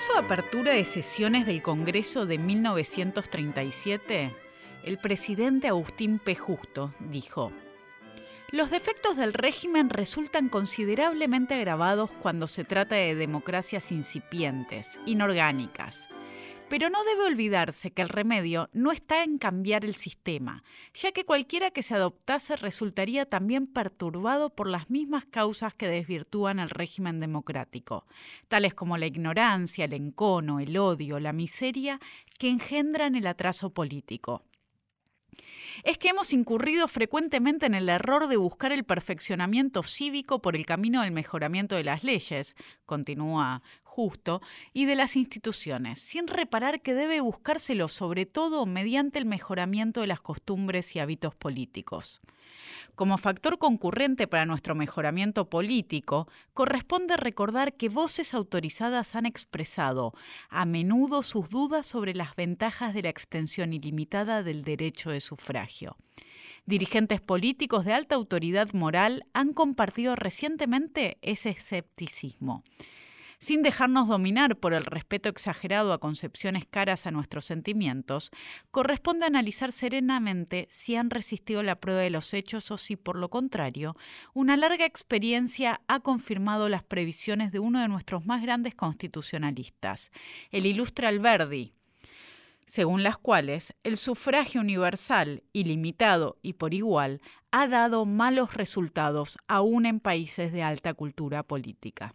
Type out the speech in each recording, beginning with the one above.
discurso de apertura de sesiones del Congreso de 1937, el presidente Agustín P. Justo dijo, los defectos del régimen resultan considerablemente agravados cuando se trata de democracias incipientes, inorgánicas, pero no debe olvidarse que el remedio no está en cambiar el sistema, ya que cualquiera que se adoptase resultaría también perturbado por las mismas causas que desvirtúan el régimen democrático, tales como la ignorancia, el encono, el odio, la miseria que engendran el atraso político. Es que hemos incurrido frecuentemente en el error de buscar el perfeccionamiento cívico por el camino del mejoramiento de las leyes, continúa justo, y de las instituciones, sin reparar que debe buscárselo sobre todo mediante el mejoramiento de las costumbres y hábitos políticos. Como factor concurrente para nuestro mejoramiento político, corresponde recordar que voces autorizadas han expresado a menudo sus dudas sobre las ventajas de la extensión ilimitada del derecho de sufragio. Dirigentes políticos de alta autoridad moral han compartido recientemente ese escepticismo sin dejarnos dominar por el respeto exagerado a concepciones caras a nuestros sentimientos, corresponde analizar serenamente si han resistido la prueba de los hechos o si, por lo contrario, una larga experiencia ha confirmado las previsiones de uno de nuestros más grandes constitucionalistas, el ilustre Alberdi, según las cuales el sufragio universal, ilimitado y por igual ha dado malos resultados aún en países de alta cultura política.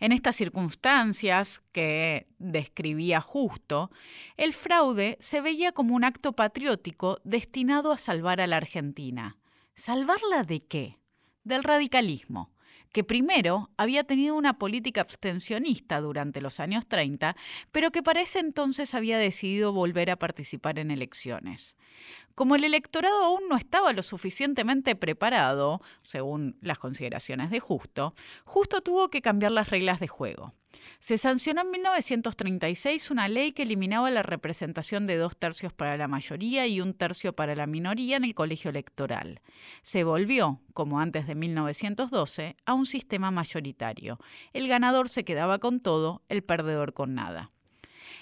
En estas circunstancias que describía justo, el fraude se veía como un acto patriótico destinado a salvar a la Argentina. ¿Salvarla de qué? Del radicalismo que primero había tenido una política abstencionista durante los años 30, pero que para ese entonces había decidido volver a participar en elecciones. Como el electorado aún no estaba lo suficientemente preparado, según las consideraciones de Justo, Justo tuvo que cambiar las reglas de juego. Se sancionó en 1936 una ley que eliminaba la representación de dos tercios para la mayoría y un tercio para la minoría en el colegio electoral. Se volvió, como antes de 1912, a un sistema mayoritario. El ganador se quedaba con todo, el perdedor con nada.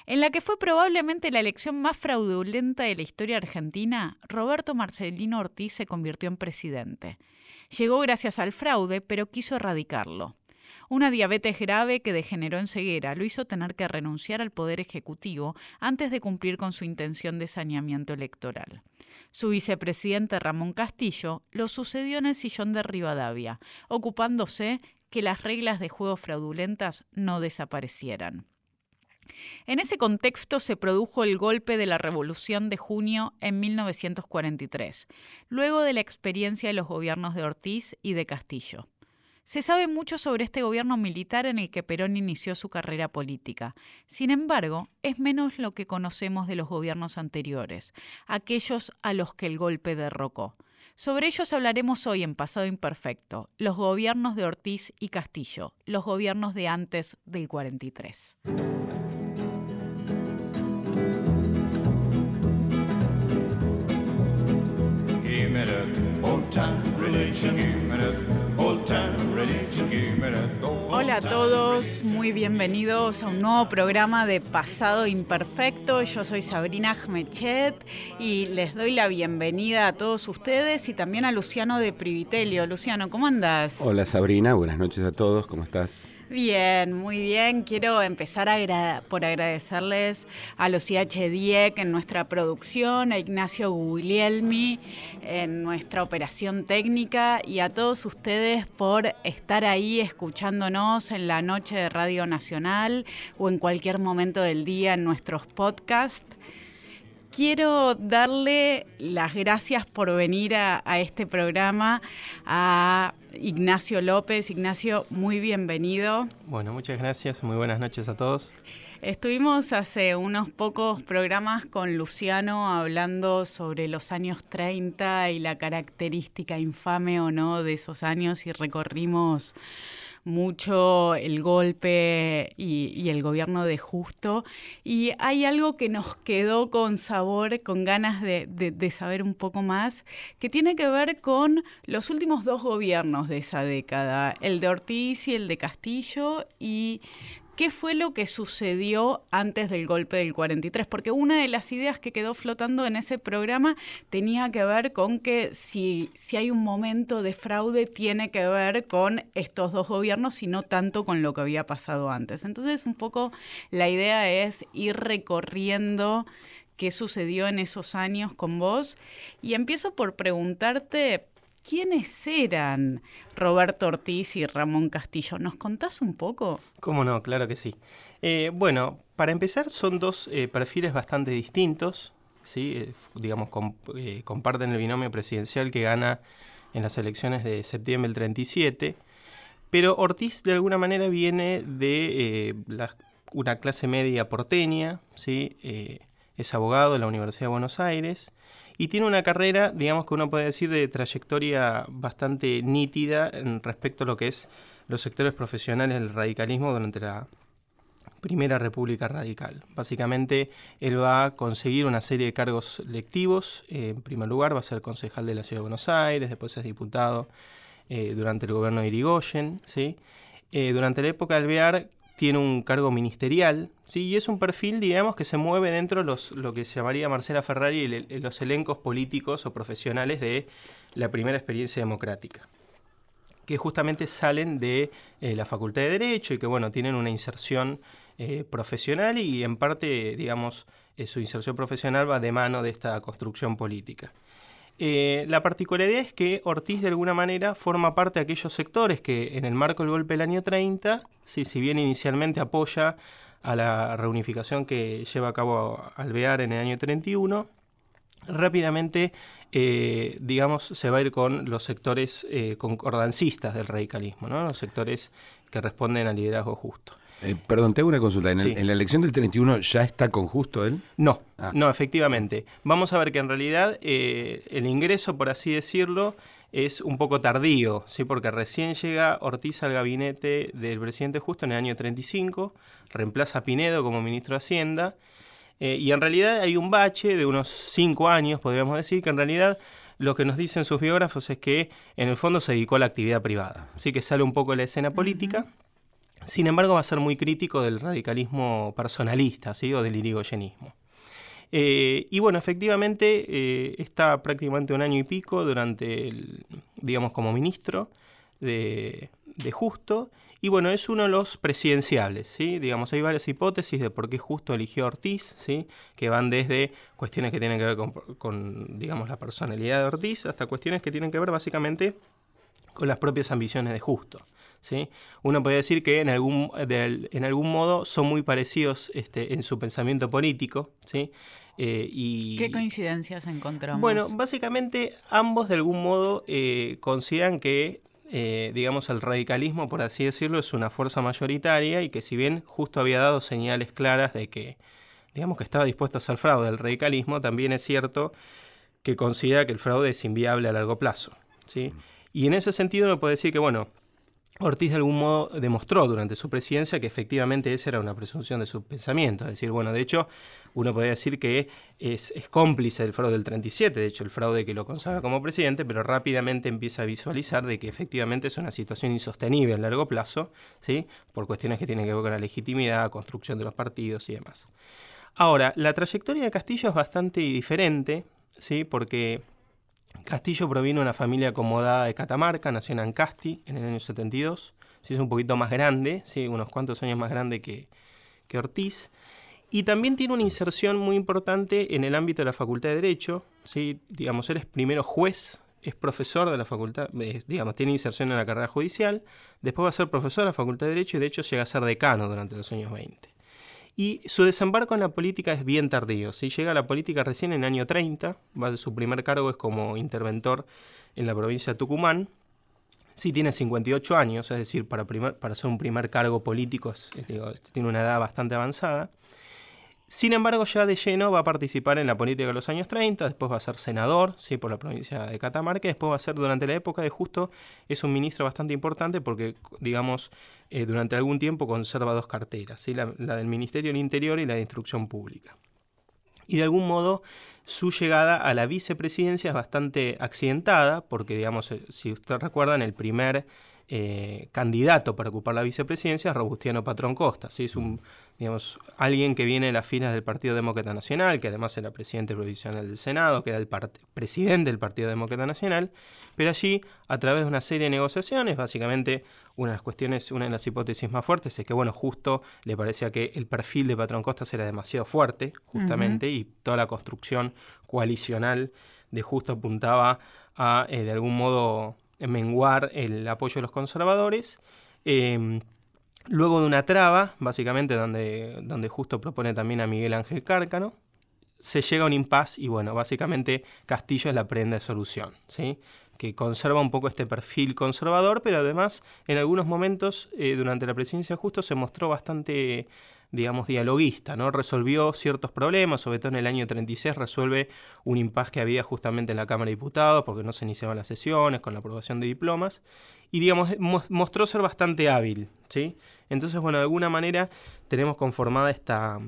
En la que fue probablemente la elección más fraudulenta de la historia argentina, Roberto Marcelino Ortiz se convirtió en presidente. Llegó gracias al fraude, pero quiso erradicarlo. Una diabetes grave que degeneró en ceguera lo hizo tener que renunciar al poder ejecutivo antes de cumplir con su intención de saneamiento electoral. Su vicepresidente Ramón Castillo lo sucedió en el sillón de Rivadavia, ocupándose que las reglas de juego fraudulentas no desaparecieran. En ese contexto se produjo el golpe de la Revolución de junio en 1943, luego de la experiencia de los gobiernos de Ortiz y de Castillo. Se sabe mucho sobre este gobierno militar en el que Perón inició su carrera política. Sin embargo, es menos lo que conocemos de los gobiernos anteriores, aquellos a los que el golpe derrocó. Sobre ellos hablaremos hoy en Pasado Imperfecto, los gobiernos de Ortiz y Castillo, los gobiernos de antes del 43. Hola a todos, muy bienvenidos a un nuevo programa de Pasado Imperfecto. Yo soy Sabrina Jmechet y les doy la bienvenida a todos ustedes y también a Luciano de Privitelio. Luciano, ¿cómo andas? Hola Sabrina, buenas noches a todos, ¿cómo estás? Bien, muy bien. Quiero empezar por agradecerles a los IH10 en nuestra producción, a Ignacio Guglielmi en nuestra operación técnica y a todos ustedes por estar ahí escuchándonos en la noche de Radio Nacional o en cualquier momento del día en nuestros podcasts. Quiero darle las gracias por venir a, este programa a Ignacio López. Ignacio, muy bienvenido. Bueno, muchas gracias. Muy buenas noches a todos. Estuvimos hace unos pocos programas con Luciano hablando sobre los años 30 y la característica infame o no de esos años y recorrimos mucho el golpe y, el gobierno de Justo. Y hay algo que nos quedó con sabor, con ganas de, saber un poco más, que tiene que ver con los últimos dos gobiernos de esa década, el de Ortiz y el de Castillo, y qué fue lo que sucedió antes del golpe del 43, porque una de las ideas que quedó flotando en ese programa tenía que ver con que si, si hay un momento de fraude tiene que ver con estos dos gobiernos y no tanto con lo que había pasado antes. Entonces un poco la idea es ir recorriendo qué sucedió en esos años con vos y empiezo por preguntarte ¿Quiénes eran Roberto Ortiz y Ramón Castillo? ¿Nos contás un poco? Cómo no, claro que sí. Eh, bueno, para empezar son dos eh, perfiles bastante distintos, ¿sí? Eh, digamos, comparten el binomio presidencial que gana en las elecciones de septiembre del 37, pero Ortiz de alguna manera viene de una clase media porteña, ¿sí? es abogado de la Universidad de Buenos Aires, y tiene una carrera, digamos que uno puede decir, de trayectoria bastante nítida en respecto a lo que es los sectores profesionales del radicalismo durante la Primera República Radical. Básicamente, él va a conseguir una serie de cargos lectivos. en primer lugar, va a ser concejal de la Ciudad de Buenos Aires, después es diputado eh, durante el gobierno de Irigoyen. ¿sí? Eh, durante la época de Alvear tiene un cargo ministerial, ¿sí? y es un perfil, digamos, que se mueve dentro de lo que se llamaría Marcela Ferrari los elencos políticos o profesionales de la primera experiencia democrática, que justamente salen de eh, la Facultad de Derecho y que, bueno, tienen una inserción eh, profesional y en parte, digamos, eh, su inserción profesional va de mano de esta construcción política. Eh, la particularidad es que Ortiz de alguna manera forma parte de aquellos sectores que en el marco del golpe del año 30, si bien inicialmente apoya a la reunificación que lleva a cabo Alvear en el año 31, rápidamente, eh, digamos, se va a ir con los sectores eh, concordancistas del radicalismo, ¿no? los sectores que responden al liderazgo justo. Eh, perdón, tengo una consulta. ¿En, la elección del 31 ya está con justo él? No, ah. no, efectivamente. Vamos a ver que en realidad eh, el ingreso, por así decirlo, es un poco tardío, ¿sí? porque recién llega Ortiz al gabinete del presidente Justo en el año 35, reemplaza a Pinedo como ministro de Hacienda, eh, y en realidad hay un bache de unos cinco años, podríamos decir, que en realidad lo que nos dicen sus biógrafos es que en el fondo se dedicó a la actividad privada, así que sale un poco de la escena política. Sin embargo, va a ser muy crítico del radicalismo personalista ¿sí? o del irigoyenismo. Eh, y bueno, efectivamente eh, está prácticamente un año y pico durante, el, digamos, como ministro de, Justo. Y bueno, es uno de los presidenciables, ¿sí? Digamos, hay varias hipótesis de por qué Justo eligió a Ortiz, ¿sí? Que van desde cuestiones que tienen que ver con, con, digamos, la personalidad de Ortiz hasta cuestiones que tienen que ver básicamente con las propias ambiciones de Justo. ¿Sí? Uno puede decir que en algún, en algún modo son muy parecidos este, en su pensamiento político. ¿sí? Eh, y, ¿Qué coincidencias encontramos? Bueno, básicamente ambos de algún modo eh, consideran que eh, digamos, el radicalismo, por así decirlo, es una fuerza mayoritaria y que si bien justo había dado señales claras de que, digamos, que estaba dispuesto a hacer fraude al radicalismo, también es cierto que considera que el fraude es inviable a largo plazo. ¿sí? Y en ese sentido uno puede decir que, bueno, Ortiz de algún modo demostró durante su presidencia que efectivamente esa era una presunción de su pensamiento. Es decir, bueno, de hecho, uno podría decir que es, cómplice del fraude del 37, de hecho, el fraude que lo consagra como presidente, pero rápidamente empieza a visualizar de que efectivamente es una situación insostenible a largo plazo, ¿sí? por cuestiones que tienen que ver con la legitimidad, construcción de los partidos y demás. Ahora, la trayectoria de Castillo es bastante diferente, ¿sí? porque Castillo proviene de una familia acomodada de Catamarca, nació en Ancasti en el año 72, sí es un poquito más grande, sí, unos cuantos años más grande que, Ortiz, y también tiene una inserción muy importante en el ámbito de la Facultad de Derecho, ¿sí? digamos, él es primero juez, es profesor de la facultad, digamos, tiene inserción en la carrera judicial, después va a ser profesor de la Facultad de Derecho y de hecho llega a ser decano durante los años 20. Y su desembarco en la política es bien tardío. Si llega a la política recién en el año 30, su primer cargo es como interventor en la provincia de Tucumán. Sí tiene 58 años, es decir, para, para ser un primer cargo político tiene una edad bastante avanzada. Sin embargo, ya de lleno va a participar en la política de los años 30, después va a ser senador ¿sí? por la provincia de Catamarca, después va a ser durante la época de Justo, es un ministro bastante importante porque, digamos, eh, durante algún tiempo conserva dos carteras, ¿sí? la, del Ministerio del Interior y la de Instrucción Pública. Y de algún modo su llegada a la vicepresidencia es bastante accidentada, porque, digamos, eh, si usted recuerda, en el primer eh, candidato para ocupar la vicepresidencia es Robustiano Patrón Costa. ¿sí? Es un, digamos, alguien que viene de las filas del Partido Demócrata Nacional, que además era presidente provisional del Senado, que era el presidente del Partido Demócrata Nacional, pero allí, a través de una serie de negociaciones, básicamente una de las cuestiones, una de las hipótesis más fuertes es que, bueno, justo le parecía que el perfil de Patrón Costa era demasiado fuerte, justamente, y toda la construcción coalicional de justo apuntaba a, eh, de algún modo, menguar el apoyo de los conservadores. Em, luego de una traba, básicamente donde, donde justo propone también a Miguel Ángel Cárcano, se llega a un impasse y bueno, básicamente Castillo es la prenda de solución, ¿sí? que conserva un poco este perfil conservador, pero además en algunos momentos eh, durante la presidencia justo se mostró bastante digamos, dialoguista, ¿no? Resolvió ciertos problemas, sobre todo en el año 36 resuelve un impasse que había justamente en la Cámara de Diputados porque no se iniciaban las sesiones con la aprobación de diplomas y, digamos, mostró ser bastante hábil, ¿sí? Entonces, bueno, de alguna manera tenemos conformada esta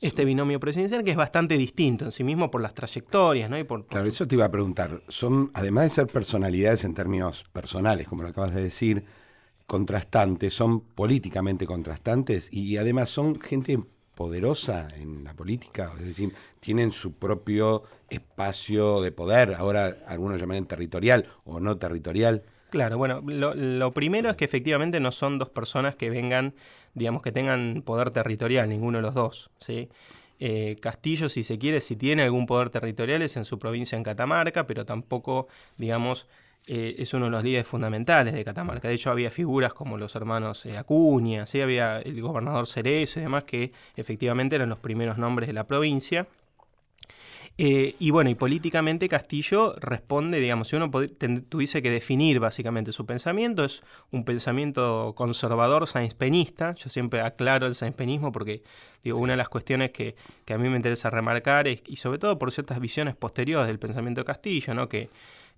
este binomio presidencial que es bastante distinto en sí mismo por las trayectorias, ¿no? Y por, Claro, eso te iba a preguntar. Son, además de ser personalidades en términos personales, como lo acabas de decir, contrastantes, son políticamente contrastantes y además son gente poderosa en la política, es decir, tienen su propio espacio de poder, ahora algunos llaman territorial o no territorial. Claro, bueno, lo, primero es que efectivamente no son dos personas que vengan, digamos, que tengan poder territorial, ninguno de los dos, ¿sí? Eh, Castillo, si se quiere, si tiene algún poder territorial es en su provincia en Catamarca, pero tampoco, digamos, eh, es uno de los líderes fundamentales de Catamarca. De hecho, había figuras como los hermanos eh, Acuña, ¿sí? había el gobernador Cerezo y demás, que efectivamente eran los primeros nombres de la provincia. Eh, y bueno, y políticamente Castillo responde, digamos, si uno tuviese que definir básicamente su pensamiento, es un pensamiento conservador sainz-penista. Yo siempre aclaro el sainz-penismo porque digo, una de las cuestiones que, que, a mí me interesa remarcar es, y sobre todo por ciertas visiones posteriores del pensamiento de Castillo, ¿no? que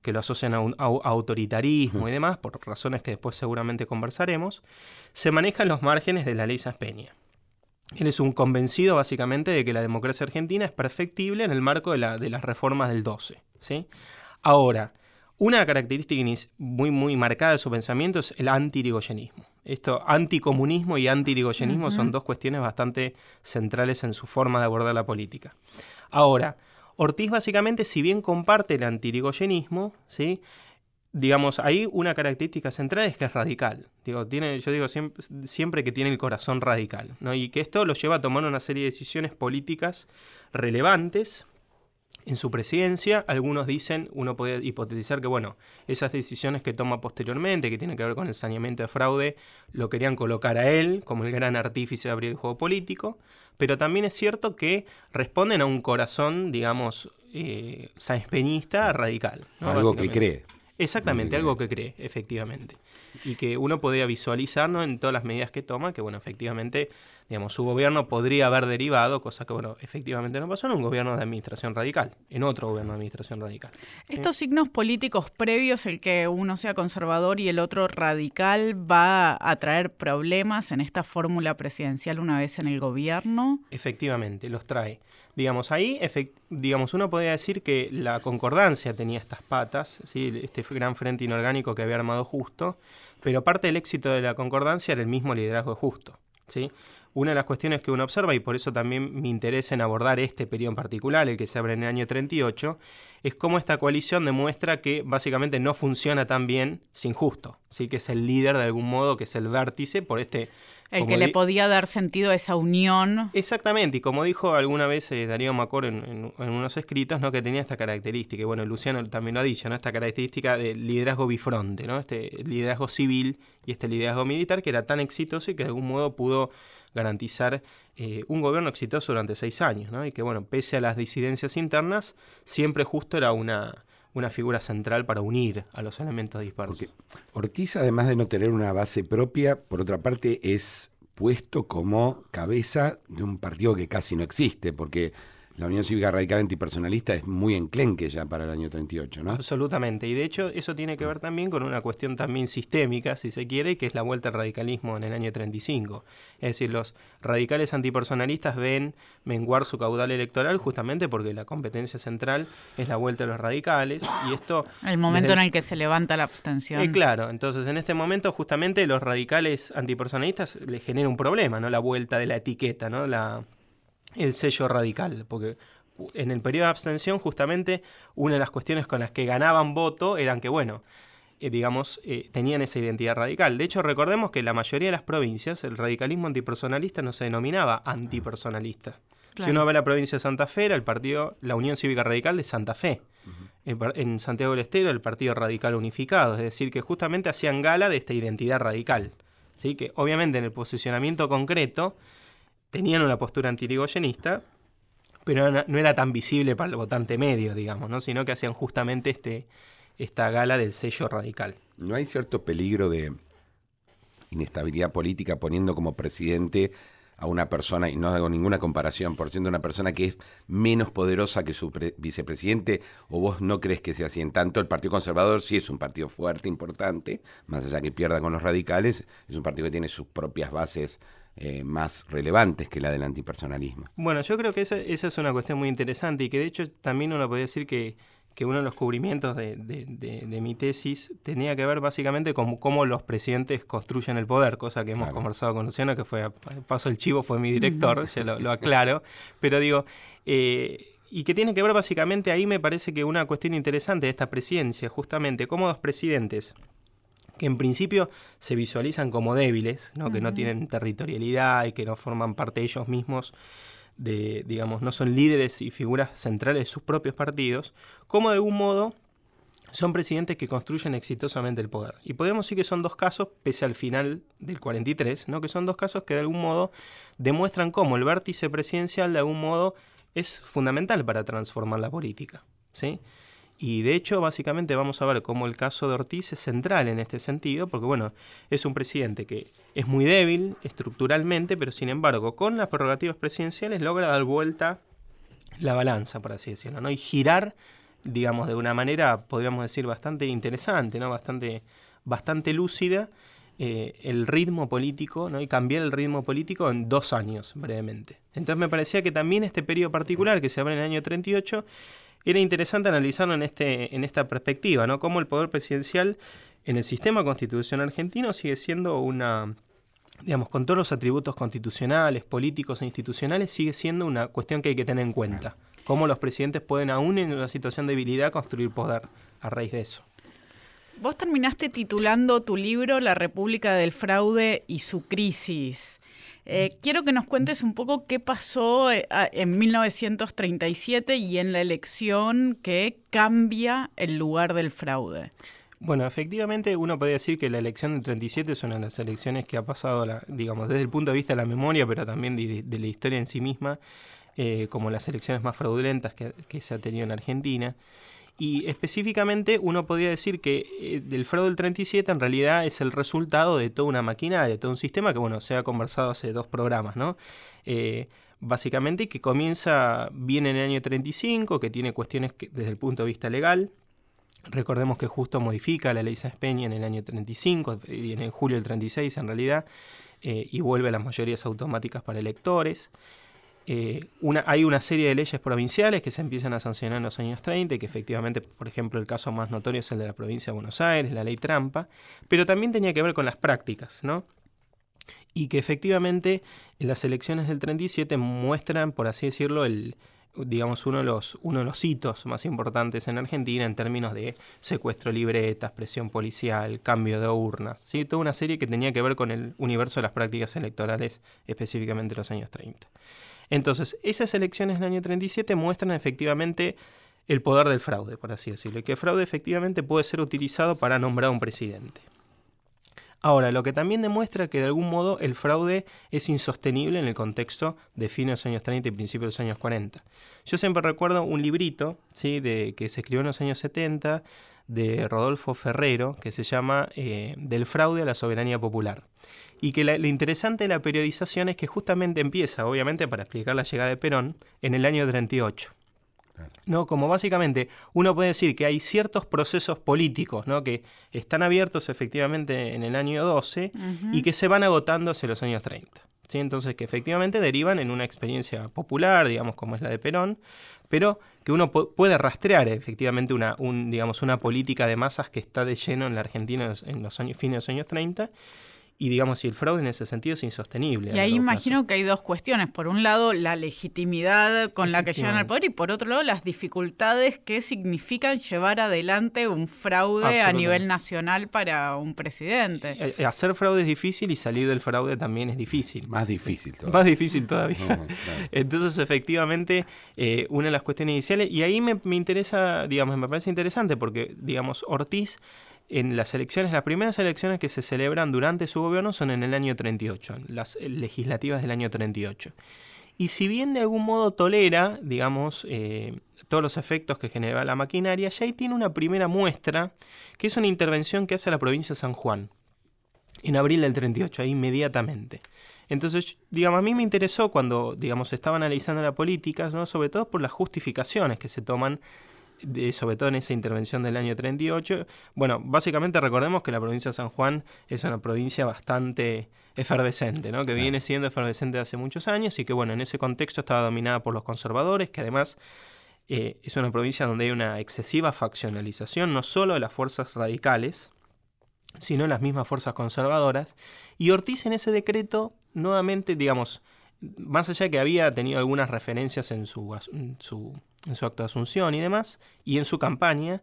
que lo asocian a, un, autoritarismo y demás, por razones que después seguramente conversaremos, se manejan los márgenes de la ley Peña. Él es un convencido básicamente de que la democracia argentina es perfectible en el marco de, la, de las reformas del 12. ¿sí? Ahora, una característica muy, muy marcada de su pensamiento es el anti-irigoyenismo. Esto, anticomunismo y anti-irigoyenismo son dos cuestiones bastante centrales en su forma de abordar la política. Ahora, Ortiz básicamente, si bien comparte el antirigoyenismo, ¿sí? digamos, ahí una característica central es que es radical. Digo, yo digo siempre, siempre, que tiene el corazón radical, ¿no? Y que esto lo lleva a tomar una serie de decisiones políticas relevantes en su presidencia. Algunos dicen, uno puede hipotetizar que, bueno, esas decisiones que toma posteriormente, que tienen que ver con el saneamiento de fraude, lo querían colocar a él como el gran artífice de abrir el juego político pero también es cierto que responden a un corazón, digamos, eh, radical. Algo que cree. Exactamente, algo que cree, efectivamente. Y que uno podría visualizar ¿no? en todas las medidas que toma, que bueno, efectivamente, digamos, su gobierno podría haber derivado, cosa que bueno, efectivamente no pasó, en un gobierno de administración radical, en otro gobierno de administración radical. Estos signos políticos previos, el que uno sea conservador y el otro radical, va a traer problemas en esta fórmula presidencial una vez en el gobierno. Efectivamente, los trae. Digamos, ahí, digamos, uno podría decir que la concordancia tenía estas patas, ¿sí? este gran frente inorgánico que había armado Justo, pero parte del éxito de la concordancia era el mismo liderazgo de Justo. ¿sí? Una de las cuestiones que uno observa, y por eso también me interesa en abordar este periodo en particular, el que se abre en el año 38, es cómo esta coalición demuestra que básicamente no funciona tan bien sin Justo, ¿sí? que es el líder de algún modo, que es el vértice por este el que le podía dar sentido a esa unión. Exactamente, y como dijo alguna vez eh, Darío Macor en, unos escritos, ¿no? que tenía esta característica, y bueno, Luciano también lo ha dicho, ¿no? esta característica de liderazgo bifronte, ¿no? este liderazgo civil y este liderazgo militar que era tan exitoso y que de algún modo pudo garantizar eh, un gobierno exitoso durante seis años, ¿no? y que bueno, pese a las disidencias internas, siempre justo era una, una figura central para unir a los elementos dispersos. Ortiz, además de no tener una base propia, por otra parte es puesto como cabeza de un partido que casi no existe, porque la Unión Cívica Radical Antipersonalista es muy enclenque ya para el año 38, ¿no? Absolutamente. Y de hecho eso tiene que ver también con una cuestión también sistémica, si se quiere, que es la vuelta al radicalismo en el año 35. Es decir, los radicales antipersonalistas ven menguar su caudal electoral justamente porque la competencia central es la vuelta a los radicales y esto... El momento en el que se levanta la abstención. Eh, claro, entonces en este momento justamente los radicales antipersonalistas les genera un problema, ¿no? La vuelta de la etiqueta, ¿no? La el sello radical, porque en el periodo de abstención justamente una de las cuestiones con las que ganaban voto eran que, bueno, eh, digamos, eh, tenían esa identidad radical. De hecho, recordemos que en la mayoría de las provincias el radicalismo antipersonalista no se denominaba antipersonalista. Si uno ve la provincia de Santa Fe, era el partido, la Unión Cívica Radical de Santa Fe. En Santiago del Estero, el Partido Radical Unificado. Es decir, que justamente hacían gala de esta identidad radical. ¿sí? Que obviamente en el posicionamiento concreto tenían una postura antirigoyenista, pero no era tan visible para el votante medio, digamos, ¿no? sino que hacían justamente este, esta gala del sello radical. ¿No hay cierto peligro de inestabilidad política poniendo como presidente a una persona, y no hago ninguna comparación, por siendo una persona que es menos poderosa que su vicepresidente, o vos no crees que sea así en tanto, el Partido Conservador sí es un partido fuerte, importante, más allá que pierda con los radicales, es un partido que tiene sus propias bases eh, más relevantes que la del antipersonalismo. Bueno, yo creo que esa, esa, es una cuestión muy interesante y que de hecho también uno podría decir que, que uno de los cubrimientos de, de, mi tesis tenía que ver básicamente con cómo los presidentes construyen el poder, cosa que hemos conversado con Luciano, que fue, paso el chivo, fue mi director, ya lo, aclaro, pero digo... Eh, y que tiene que ver básicamente ahí me parece que una cuestión interesante de esta presidencia, justamente, cómo dos presidentes que en principio se visualizan como débiles, ¿no? que no tienen territorialidad y que no forman parte ellos mismos de, digamos, no son líderes y figuras centrales de sus propios partidos, como de algún modo son presidentes que construyen exitosamente el poder. Y podemos decir que son dos casos, pese al final del 43, ¿no? que son dos casos que de algún modo demuestran cómo el vértice presidencial de algún modo es fundamental para transformar la política. ¿sí? Y de hecho, básicamente vamos a ver cómo el caso de Ortiz es central en este sentido, porque bueno, es un presidente que es muy débil estructuralmente, pero sin embargo, con las prerrogativas presidenciales logra dar vuelta la balanza, por así decirlo, ¿no? Y girar, digamos, de una manera, podríamos decir, bastante interesante, ¿no? Bastante, bastante lúcida, eh, el ritmo político, ¿no? Y cambiar el ritmo político en dos años, brevemente. Entonces me parecía que también este periodo particular, que se abre en el año 38, era interesante analizarlo en, este, en esta perspectiva, ¿no? Cómo el poder presidencial en el sistema constitucional argentino sigue siendo una, digamos, con todos los atributos constitucionales, políticos e institucionales, sigue siendo una cuestión que hay que tener en cuenta. Cómo los presidentes pueden, aún en una situación de debilidad, construir poder a raíz de eso. Vos terminaste titulando tu libro La República del Fraude y su crisis. Eh, quiero que nos cuentes un poco qué pasó eh, en 1937 y en la elección que cambia el lugar del fraude. Bueno, efectivamente uno podría decir que la elección del 37 es una de las elecciones que ha pasado, digamos, desde el punto de vista de la memoria, pero también de, la historia en sí misma, eh, como las elecciones más fraudulentas que, que se ha tenido en Argentina. Y específicamente uno podría decir que eh, el fraude del 37 en realidad es el resultado de toda una maquinaria, de todo un sistema que, bueno, se ha conversado hace dos programas, ¿no? Eh, básicamente que comienza bien en el año 35, que tiene cuestiones que, desde el punto de vista legal. Recordemos que justo modifica la ley Sáenz Peña en el año 35, y en julio del 36 en realidad, eh, y vuelve a las mayorías automáticas para electores. Eh, hay una serie de leyes provinciales que se empiezan a sancionar en los años 30 y que efectivamente, por ejemplo, el caso más notorio es el de la provincia de Buenos Aires, la ley trampa, pero también tenía que ver con las prácticas, ¿no? Y que efectivamente en las elecciones del 37 muestran, por así decirlo, digamos, uno de, los, uno de los hitos más importantes en Argentina en términos de secuestro libretas, presión policial, cambio de urnas, ¿sí? toda una serie que tenía que ver con el universo de las prácticas electorales, específicamente en los años 30. Entonces, esas elecciones del año 37 muestran efectivamente el poder del fraude, por así decirlo, y que el fraude efectivamente puede ser utilizado para nombrar a un presidente. Ahora, lo que también demuestra que de algún modo el fraude es insostenible en el contexto de fines de los años 30 y principios de los años 40. Yo siempre recuerdo un librito ¿sí? de, que se escribió en los años 70 de Rodolfo Ferrero que se llama eh, Del fraude a la soberanía popular. Y que lo interesante de la periodización es que justamente empieza, obviamente, para explicar la llegada de Perón, en el año 38. ¿no? Como básicamente uno puede decir que hay ciertos procesos políticos ¿no? que están abiertos efectivamente en el año 12 y que se van agotando hacia los años 30. ¿sí? Entonces que efectivamente derivan en una experiencia popular, digamos como es la de Perón, pero que uno puede rastrear efectivamente una, un, digamos, una política de masas que está de lleno en la Argentina en los años, fines de los años 30 y digamos, si el fraude en ese sentido es insostenible. Y ahí imagino que hay dos cuestiones. Por un lado, la legitimidad con la que llegan al poder y por otro lado, las dificultades que significan llevar adelante un fraude a nivel nacional para un presidente. Eh, eh, hacer fraude es difícil y salir del fraude también es difícil. Más difícil todavía. Más difícil todavía. Entonces, efectivamente, eh, una de las cuestiones iniciales, y ahí me, me interesa, digamos, me parece interesante porque, digamos, Ortiz en las elecciones, las primeras elecciones que se celebran durante su gobierno son en el año 38, las legislativas del año 38. Y si bien de algún modo tolera, digamos, eh, todos los efectos que genera la maquinaria, ya ahí tiene una primera muestra, que es una intervención que hace la provincia de San Juan, en abril del 38, ahí inmediatamente. Entonces, digamos, a mí me interesó cuando, digamos, estaba analizando la política, ¿no? sobre todo por las justificaciones que se toman sobre todo en esa intervención del año 38. Bueno, básicamente recordemos que la provincia de San Juan es una provincia bastante efervescente, ¿no? que viene siendo efervescente hace muchos años y que bueno, en ese contexto estaba dominada por los conservadores, que además eh, es una provincia donde hay una excesiva faccionalización, no solo de las fuerzas radicales, sino las mismas fuerzas conservadoras. Y Ortiz en ese decreto, nuevamente, digamos, más allá de que había tenido algunas referencias en su, en su en su acto de asunción y demás, y en su campaña,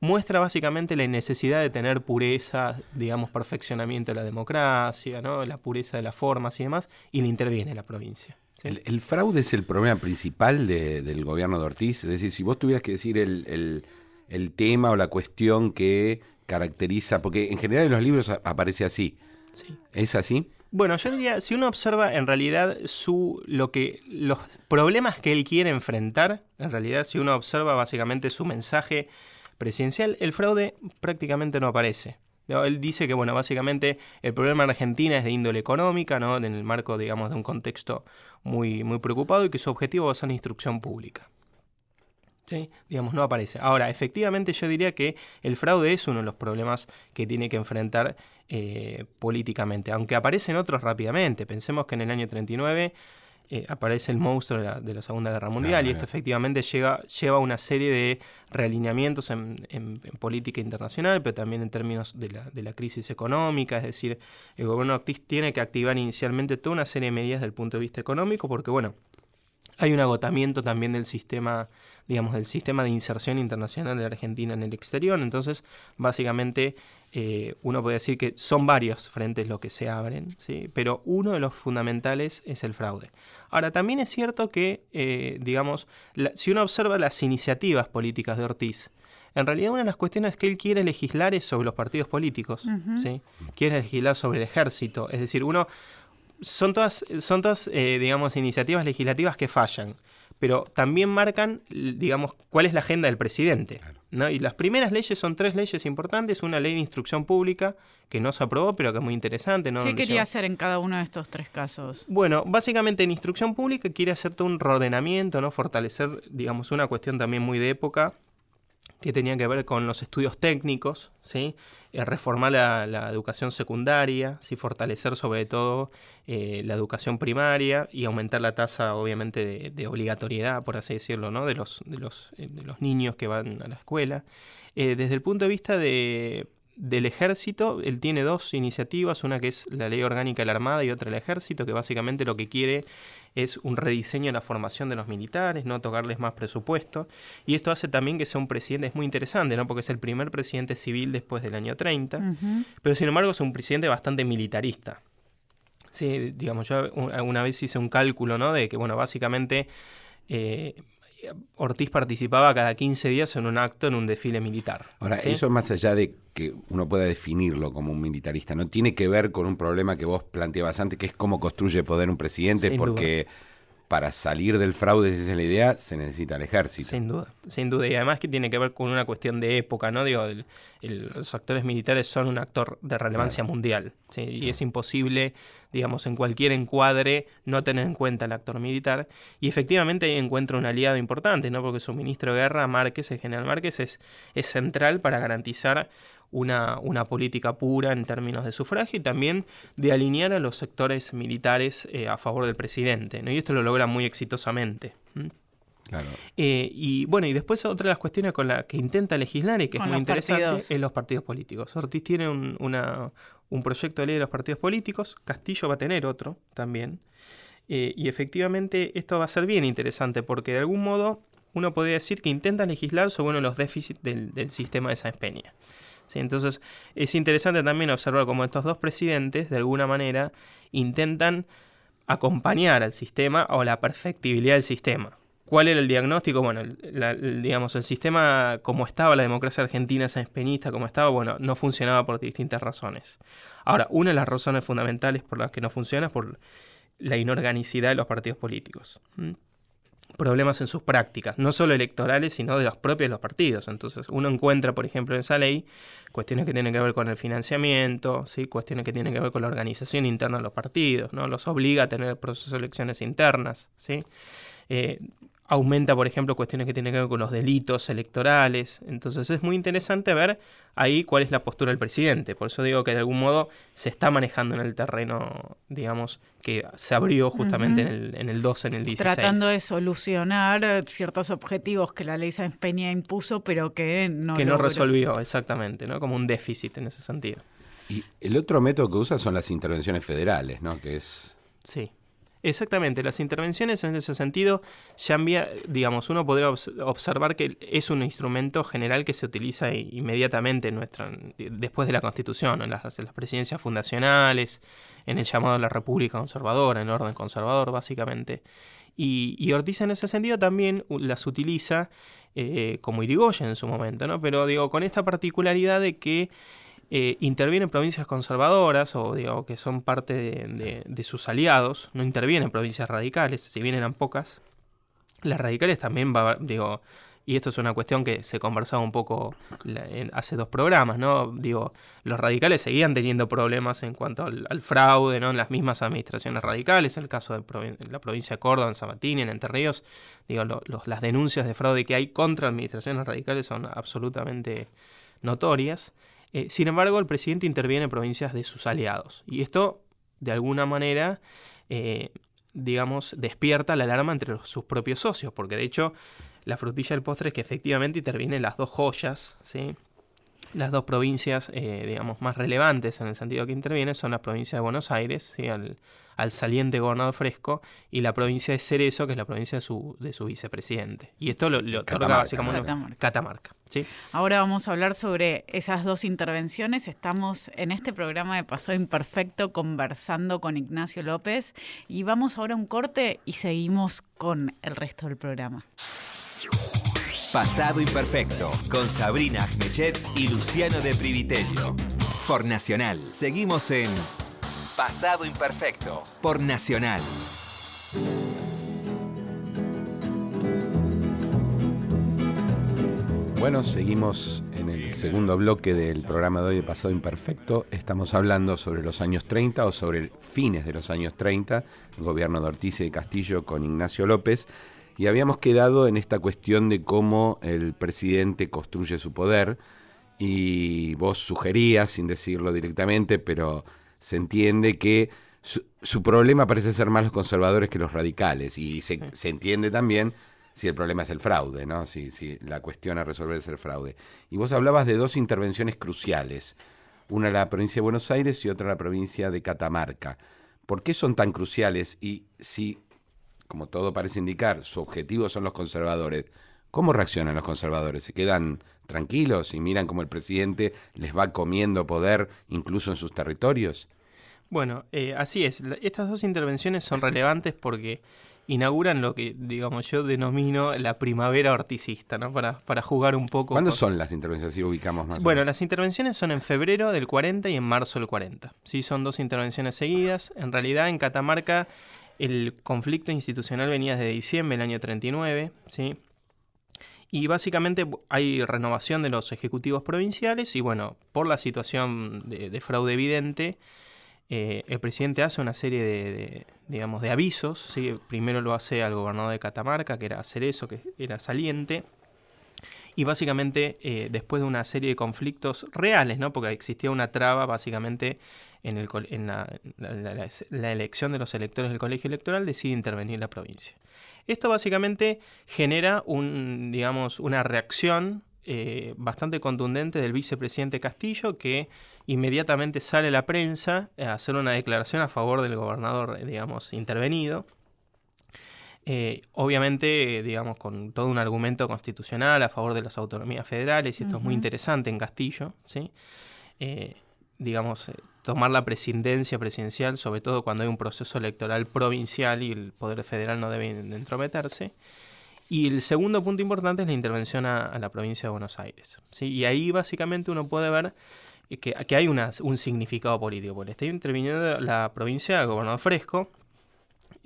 muestra básicamente la necesidad de tener pureza, digamos, perfeccionamiento de la democracia, ¿no? la pureza de las formas y demás, y le interviene la provincia. El, fraude es el problema principal del gobierno de Ortiz. Es decir, si vos tuvieras que decir el, el, tema o la cuestión que caracteriza, porque en general en los libros aparece así. Sí. ¿Es así? Bueno, yo diría, si uno observa en realidad su, lo que, los problemas que él quiere enfrentar, en realidad si uno observa básicamente su mensaje presidencial, el fraude prácticamente no aparece. Él dice que, bueno, básicamente el problema en Argentina es de índole económica, ¿no? En el marco, digamos, de un contexto muy, muy preocupado y que su objetivo va a ser la instrucción pública. ¿Sí? Digamos, no aparece. Ahora, efectivamente yo diría que el fraude es uno de los problemas que tiene que enfrentar eh, políticamente, aunque aparecen otros rápidamente. Pensemos que en el año 39 eh, aparece el monstruo de la, Segunda Guerra Mundial y esto efectivamente llega, lleva una serie de realineamientos en, política internacional, pero también en términos de la, de la, crisis económica, es decir, el gobierno tiene que activar inicialmente toda una serie de medidas desde el punto de vista económico, porque bueno, hay un agotamiento también del sistema digamos, del sistema de inserción internacional de la Argentina en el exterior. Entonces, básicamente, eh, uno puede decir que son varios frentes los que se abren, ¿sí? pero uno de los fundamentales es el fraude. Ahora, también es cierto que, eh, digamos, si uno observa las iniciativas políticas de Ortiz, en realidad una de las cuestiones que él quiere legislar es sobre los partidos políticos, ¿sí? quiere legislar sobre el ejército, es decir, uno... Son todas, son todas eh, digamos, iniciativas legislativas que fallan pero también marcan, digamos, cuál es la agenda del presidente. ¿no? Y las primeras leyes son tres leyes importantes, una ley de instrucción pública que no se aprobó, pero que es muy interesante. ¿no? ¿Qué quería hacer en cada uno de estos tres casos? Bueno, básicamente en instrucción pública quiere hacer todo un reordenamiento, ¿no? fortalecer, digamos, una cuestión también muy de época, que tenía que ver con los estudios técnicos, ¿sí? Eh, reformar la, educación secundaria, ¿sí? fortalecer sobre todo eh, la educación primaria y aumentar la tasa obviamente de, obligatoriedad, por así decirlo, ¿no? de, los, de, los, eh, de los niños que van a la escuela. desde el punto de vista de, del ejército, él tiene dos iniciativas, una que es la ley orgánica de la Armada y otra el ejército, que básicamente lo que quiere es un rediseño de la formación de los militares, no tocarles más presupuesto. Y esto hace también que sea un presidente, es muy interesante, ¿no? Porque es el primer presidente civil después del año 30, pero sin embargo es un presidente bastante militarista. Sí, digamos, yo una vez hice un cálculo, ¿no? De que, bueno, básicamente eh, Ortiz participaba cada 15 días en un acto en un desfile militar. Ahora, eso más allá de que uno pueda definirlo como un militarista, no tiene que ver con un problema que vos planteabas antes, que es cómo construye poder un presidente, porque para salir del fraude, si esa es la idea, se necesita el ejército. Sin duda, sin duda. Y además que tiene que ver con una cuestión de época, ¿no? Digo, los actores militares son un actor de relevancia mundial. Y es imposible, digamos, en cualquier encuadre no tener en cuenta el actor militar. Y efectivamente ahí encuentra un aliado importante, ¿no? Porque su ministro de guerra, Márquez, el general Márquez, es, es central para garantizar una, una, política pura en términos de sufragio y también de alinear a los sectores militares eh, a favor del presidente. ¿no? Y esto lo logra muy exitosamente. Claro. Eh, y bueno, y después otra de las cuestiones con las que intenta legislar y que es muy interesante es los partidos políticos. Ortiz tiene un, una, un proyecto de ley de los partidos políticos, Castillo va a tener otro también. Eh, y efectivamente esto va a ser bien interesante porque de algún modo uno podría decir que intenta legislar sobre uno de los déficits del, del sistema de Sáenz Peña. Entonces es interesante también observar cómo estos dos presidentes, de alguna manera, intentan acompañar al sistema o la perfectibilidad del sistema. ¿Cuál era el diagnóstico? Bueno, digamos, el sistema como estaba, la democracia argentina espenista como estaba, bueno, no funcionaba por distintas razones. Ahora, una de las razones fundamentales por las que no funciona es por la inorganicidad de los partidos políticos problemas en sus prácticas, no solo electorales, sino de los propios los partidos. Entonces, uno encuentra, por ejemplo, en esa ley cuestiones que tienen que ver con el financiamiento, ¿sí? cuestiones que tienen que ver con la organización interna de los partidos, ¿no? los obliga a tener procesos de elecciones internas. ¿sí? Eh, aumenta, por ejemplo, cuestiones que tienen que ver con los delitos electorales. Entonces es muy interesante ver ahí cuál es la postura del presidente. Por eso digo que de algún modo se está manejando en el terreno, digamos, que se abrió justamente en, el, en el 12, en el 16. Tratando de solucionar ciertos objetivos que la ley Sáenz Peña impuso, pero que no Que no resolvió, exactamente, ¿no? Como un déficit en ese sentido. Y el otro método que usa son las intervenciones federales, ¿no? Que es... Sí. Exactamente, las intervenciones en ese sentido ya envía, digamos, uno podría observar que es un instrumento general que se utiliza inmediatamente en nuestra, después de la Constitución, en las, presidencias fundacionales, en el llamado a la República Conservadora, en el orden conservador, básicamente. Y, Ortiz en ese sentido también las utiliza eh, como Irigoyen en su momento, ¿no? Pero digo, con esta particularidad de que eh, intervienen provincias conservadoras o digo, que son parte de, sus aliados, no intervienen provincias radicales, si bien eran pocas. Las radicales también, va, digo, y esto es una cuestión que se conversaba un poco hace dos programas, ¿no? Digo, los radicales seguían teniendo problemas en cuanto al, fraude, ¿no? En las mismas administraciones radicales, en el caso de la provincia de Córdoba, en Sabatini, en Entre Ríos, digo, las denuncias de fraude que hay contra administraciones radicales son absolutamente notorias. Eh, sin embargo, el presidente interviene en provincias de sus aliados. Y esto, de alguna manera, eh, digamos, despierta la alarma entre sus propios socios, porque de hecho la frutilla del postre es que efectivamente intervienen las dos joyas, ¿sí? Las dos provincias, eh, digamos, más relevantes en el sentido que intervienen son las provincias de Buenos Aires, ¿sí? al, al, saliente gobernador fresco, y la provincia de Cerezo, que es la provincia de su, de su vicepresidente. Y esto lo, lo Catamarca, básicamente Catamarca. Catamarca ¿sí? Ahora vamos a hablar sobre esas dos intervenciones. Estamos en este programa de Paso Imperfecto conversando con Ignacio López y vamos ahora a un corte y seguimos con el resto del programa. Pasado Imperfecto, con Sabrina Agmechet y Luciano de Privitello. Por Nacional. Seguimos en Pasado Imperfecto, por Nacional. Bueno, seguimos en el segundo bloque del programa de hoy de Pasado Imperfecto. Estamos hablando sobre los años 30 o sobre fines de los años 30, el gobierno de Ortiz y de Castillo con Ignacio López. Y habíamos quedado en esta cuestión de cómo el presidente construye su poder. Y vos sugerías, sin decirlo directamente, pero se entiende que su, problema parece ser más los conservadores que los radicales. Y se, entiende también si el problema es el fraude, ¿no? Si, si la cuestión a resolver es el fraude. Y vos hablabas de dos intervenciones cruciales. Una la provincia de Buenos Aires y otra la provincia de Catamarca. ¿Por qué son tan cruciales? Y si como todo parece indicar, su objetivo son los conservadores. ¿Cómo reaccionan los conservadores? ¿Se quedan tranquilos y miran cómo el presidente les va comiendo poder incluso en sus territorios? Bueno, eh, así es. Estas dos intervenciones son relevantes porque inauguran lo que, digamos, yo denomino la primavera orticista, ¿no? Para, para jugar un poco. ¿Cuándo son las intervenciones? Si ubicamos más. Bueno, las intervenciones son en febrero del 40 y en marzo del 40. Sí, son dos intervenciones seguidas. En realidad, en Catamarca El conflicto institucional venía desde diciembre del año 39, ¿sí? Y básicamente hay renovación de los ejecutivos provinciales y bueno, por la situación de, fraude evidente, eh, el presidente hace una serie de, digamos, de avisos. ¿sí? Primero lo hace al gobernador de Catamarca, que era Cerezo, que era saliente. Y básicamente, eh, después de una serie de conflictos reales, ¿no? porque existía una traba básicamente en, el, en la, elección de los electores del colegio electoral, decide intervenir la provincia. Esto básicamente genera un, digamos, una reacción eh, bastante contundente del vicepresidente Castillo, que inmediatamente sale a la prensa a hacer una declaración a favor del gobernador, digamos, intervenido. Eh, obviamente, digamos, con todo un argumento constitucional a favor de las autonomías federales, y esto es muy interesante en Castillo, ¿sí? Eh, digamos, tomar la presidencia presidencial, sobre todo cuando hay un proceso electoral provincial y el Poder Federal no debe entrometerse. Y el segundo punto importante es la intervención a, la provincia de Buenos Aires. ¿sí? Y ahí básicamente uno puede ver que, que hay un significado político, porque está interviniendo la provincia del gobernador Fresco,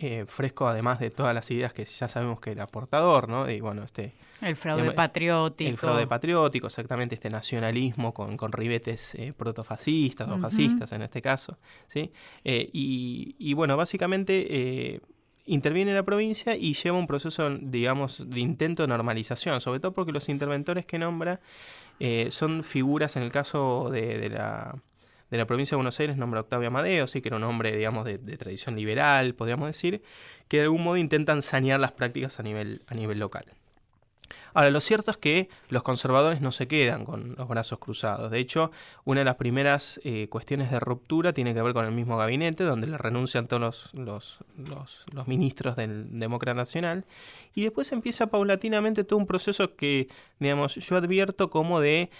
eh, fresco además de todas las ideas que ya sabemos que era portador, ¿no? Y bueno, este... El fraude patriótico. El fraude patriótico, exactamente, este nacionalismo con, con ribetes eh, protofascistas o fascistas en este caso, ¿sí? Eh, y, y, bueno, básicamente interviene en la provincia y lleva un proceso, digamos, de intento de normalización, sobre todo porque los interventores que nombra son figuras, en el caso de la de la provincia de Buenos Aires nombra Octavio Amadeo, sí, que era un hombre, digamos, de, tradición liberal, podríamos decir, que de algún modo intentan sanear las prácticas a nivel, a nivel local. Ahora, lo cierto es que los conservadores no se quedan con los brazos cruzados. De hecho, una de las primeras eh, cuestiones de ruptura tiene que ver con el mismo gabinete, donde le renuncian todos los, los, los, ministros del Demócrata Nacional. Y después empieza paulatinamente todo un proceso que, digamos, yo advierto como de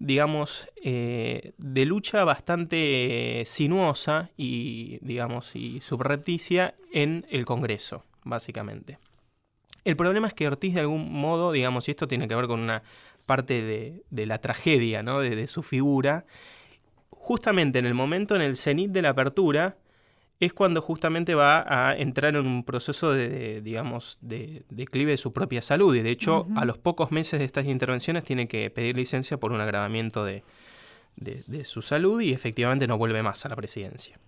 digamos, eh, de lucha bastante sinuosa y, digamos, y subrepticia en el Congreso, básicamente. El problema es que Ortiz de algún modo, digamos, y esto tiene que ver con una parte de, la tragedia, ¿no? De, de, su figura, justamente en el momento, en el cenit de la apertura, es cuando justamente va a entrar en un proceso de, digamos, de declive de su propia salud. Y de hecho, a los pocos meses de estas intervenciones tiene que pedir licencia por un agravamiento de, de, su salud y efectivamente no vuelve más a la presidencia.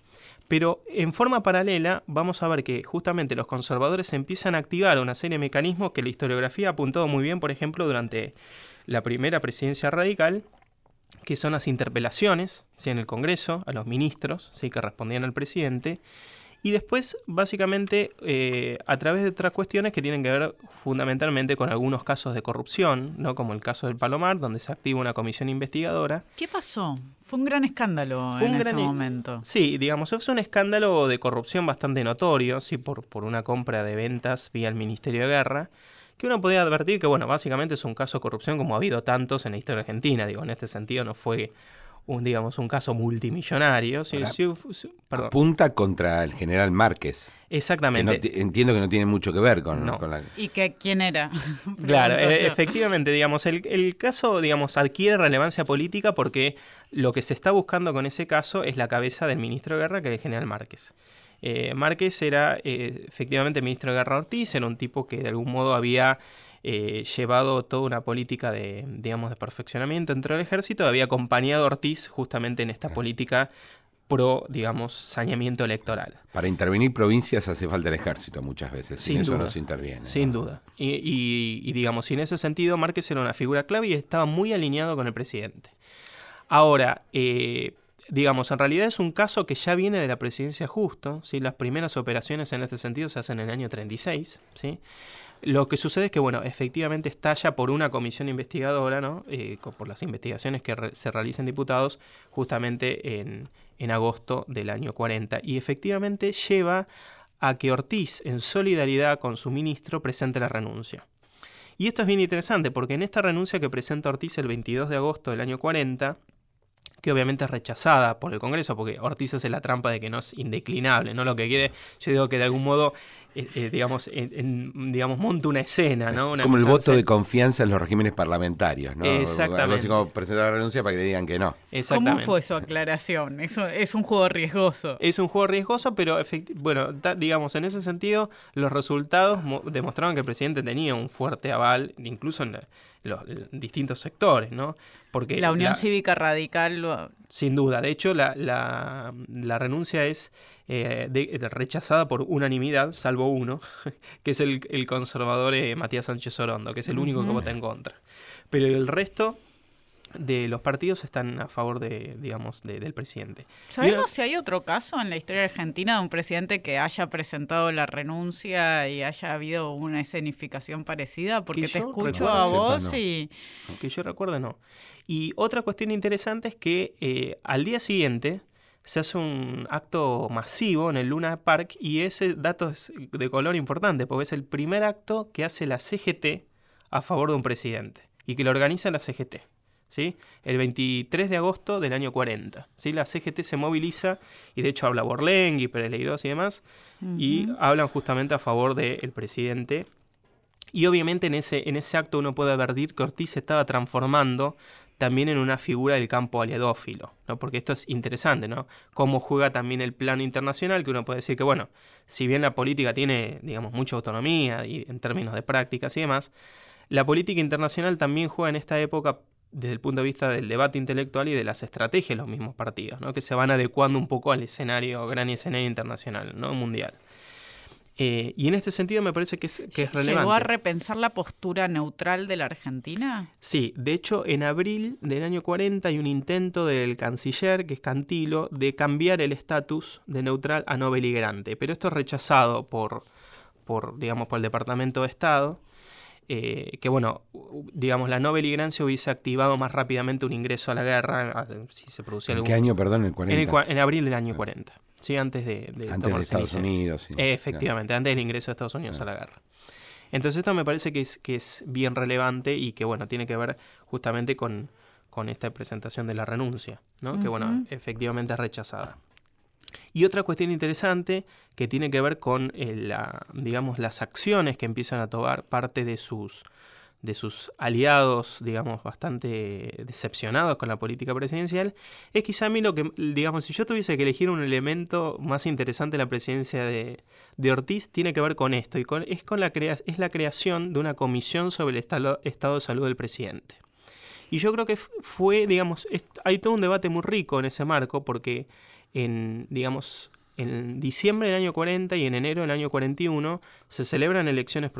Pero en forma paralela vamos a ver que justamente los conservadores empiezan a activar una serie de mecanismos que la historiografía ha apuntado muy bien, por ejemplo, durante la primera presidencia radical, que son las interpelaciones en el Congreso a los ministros ¿sí? que respondían al presidente. Y después, básicamente, eh, a través de otras cuestiones que tienen que ver fundamentalmente con algunos casos de corrupción, ¿no? como el caso del Palomar, donde se activa una comisión investigadora. ¿Qué pasó? Fue un gran escándalo en ese momento. Sí, digamos, fue un escándalo de corrupción bastante notorio, sí, por, por una compra de ventas vía el Ministerio de Guerra que uno podía advertir que, bueno, básicamente es un caso de corrupción como ha habido tantos en la historia argentina, digo, en este sentido no fue un, digamos, un caso multimillonario. Sí, apunta contra el general Márquez. Exactamente. entiendo que no tiene mucho que ver con, la... ¿Y que, quién era? claro, e, efectivamente, digamos, el, el, caso, digamos, adquiere relevancia política porque lo que se está buscando con ese caso es la cabeza del ministro de Guerra, que es el general Márquez. Eh, Márquez era eh, efectivamente ministro de Guerra Ortiz, era un tipo que de algún modo había eh, llevado toda una política de, digamos, de perfeccionamiento dentro del ejército, había acompañado a Ortiz justamente en esta política pro, digamos, saneamiento electoral. Para intervenir provincias hace falta el ejército muchas veces, sin, eso no se interviene. Sin duda. Y, digamos, y en ese sentido Márquez era una figura clave y estaba muy alineado con el presidente. Ahora, eh, digamos, en realidad es un caso que ya viene de la presidencia justo, ¿sí? las primeras operaciones en este sentido se hacen en el año 36, ¿sí? Lo que sucede es que, bueno, efectivamente estalla por una comisión investigadora, ¿no? Eh, por las investigaciones que se realizan diputados justamente en, en agosto del año 40. Y efectivamente lleva a que Ortiz, en solidaridad con su ministro, presente la renuncia. Y esto es bien interesante porque en esta renuncia que presenta Ortiz el 22 de agosto del año 40, que obviamente es rechazada por el Congreso, porque Ortiz hace la trampa de que no es indeclinable, ¿no? Lo que quiere, yo digo que de algún modo eh, eh, digamos, en, digamos, monta una escena, ¿no? como el voto de confianza en los regímenes parlamentarios, ¿no? Exactamente. Algo así como presentar la renuncia para que le digan que no. ¿Cómo fue su aclaración? Eso es un juego riesgoso. Es un juego riesgoso, pero bueno, digamos, en ese sentido, los resultados demostraron que el presidente tenía un fuerte aval, incluso en los distintos sectores, ¿no? Porque la Unión Cívica Radical Sin duda, de hecho la, la, renuncia es eh, rechazada por unanimidad, salvo uno, que es el, conservador eh, Matías Sánchez Orondo, que es el único que vota en contra. Pero el resto de los partidos están a favor de, digamos, del presidente. ¿Sabemos si hay otro caso en la historia argentina de un presidente que haya presentado la renuncia y haya habido una escenificación parecida? Porque te escucho a vos y... Que yo recuerdo no. Y otra cuestión interesante es que eh, al día siguiente se hace un acto masivo en el Luna Park y ese dato es de color importante porque es el primer acto que hace la CGT a favor de un presidente y que lo organiza la CGT. ¿sí? El 23 de agosto del año 40. ¿sí? La CGT se moviliza y de hecho habla Borlengui, Pereleiros y demás, y hablan justamente a favor del presidente. Y obviamente en ese, en ese acto uno puede advertir que Ortiz se estaba transformando también en una figura del campo aliadófilo, ¿no? porque esto es interesante, ¿no? Cómo juega también el plano internacional, que uno puede decir que, bueno, si bien la política tiene, digamos, mucha autonomía y en términos de prácticas y demás, la política internacional también juega en esta época desde el punto de vista del debate intelectual y de las estrategias de los mismos partidos, ¿no? que se van adecuando un poco al escenario, gran escenario internacional, ¿no? mundial. Eh, y en este sentido me parece que es, que es relevante. ¿Llegó a repensar la postura neutral de la Argentina? Sí, de hecho en abril del año 40 hay un intento del canciller, que es Cantilo, de cambiar el estatus de neutral a no beligerante, pero esto es rechazado por, por, digamos, por el Departamento de Estado. Eh, que bueno, digamos, la no beligerancia hubiese activado más rápidamente un ingreso a la guerra si se producía ¿En qué año, perdón? ¿El 40? En, abril del año 40. Sí, antes de, de antes de Estados Unidos. Efectivamente, antes del ingreso de Estados Unidos a la guerra. Entonces esto me parece que es, que es bien relevante y que bueno, tiene que ver justamente con, con esta presentación de la renuncia, ¿no? Que bueno, efectivamente es rechazada. Y otra cuestión interesante que tiene que ver con eh, la, digamos, las acciones que empiezan a tomar parte de sus, de sus aliados, digamos, bastante decepcionados con la política presidencial, es quizá a mí lo que, digamos, si yo tuviese que elegir un elemento más interesante de la presidencia de, de Ortiz, tiene que ver con esto, y con, es, con la crea, es la creación de una comisión sobre el estado, estado de salud del presidente. Y yo creo que fue, digamos, hay todo un debate muy rico en ese marco, porque en, digamos, en diciembre del año 40 y en enero del año 41 se celebran elecciones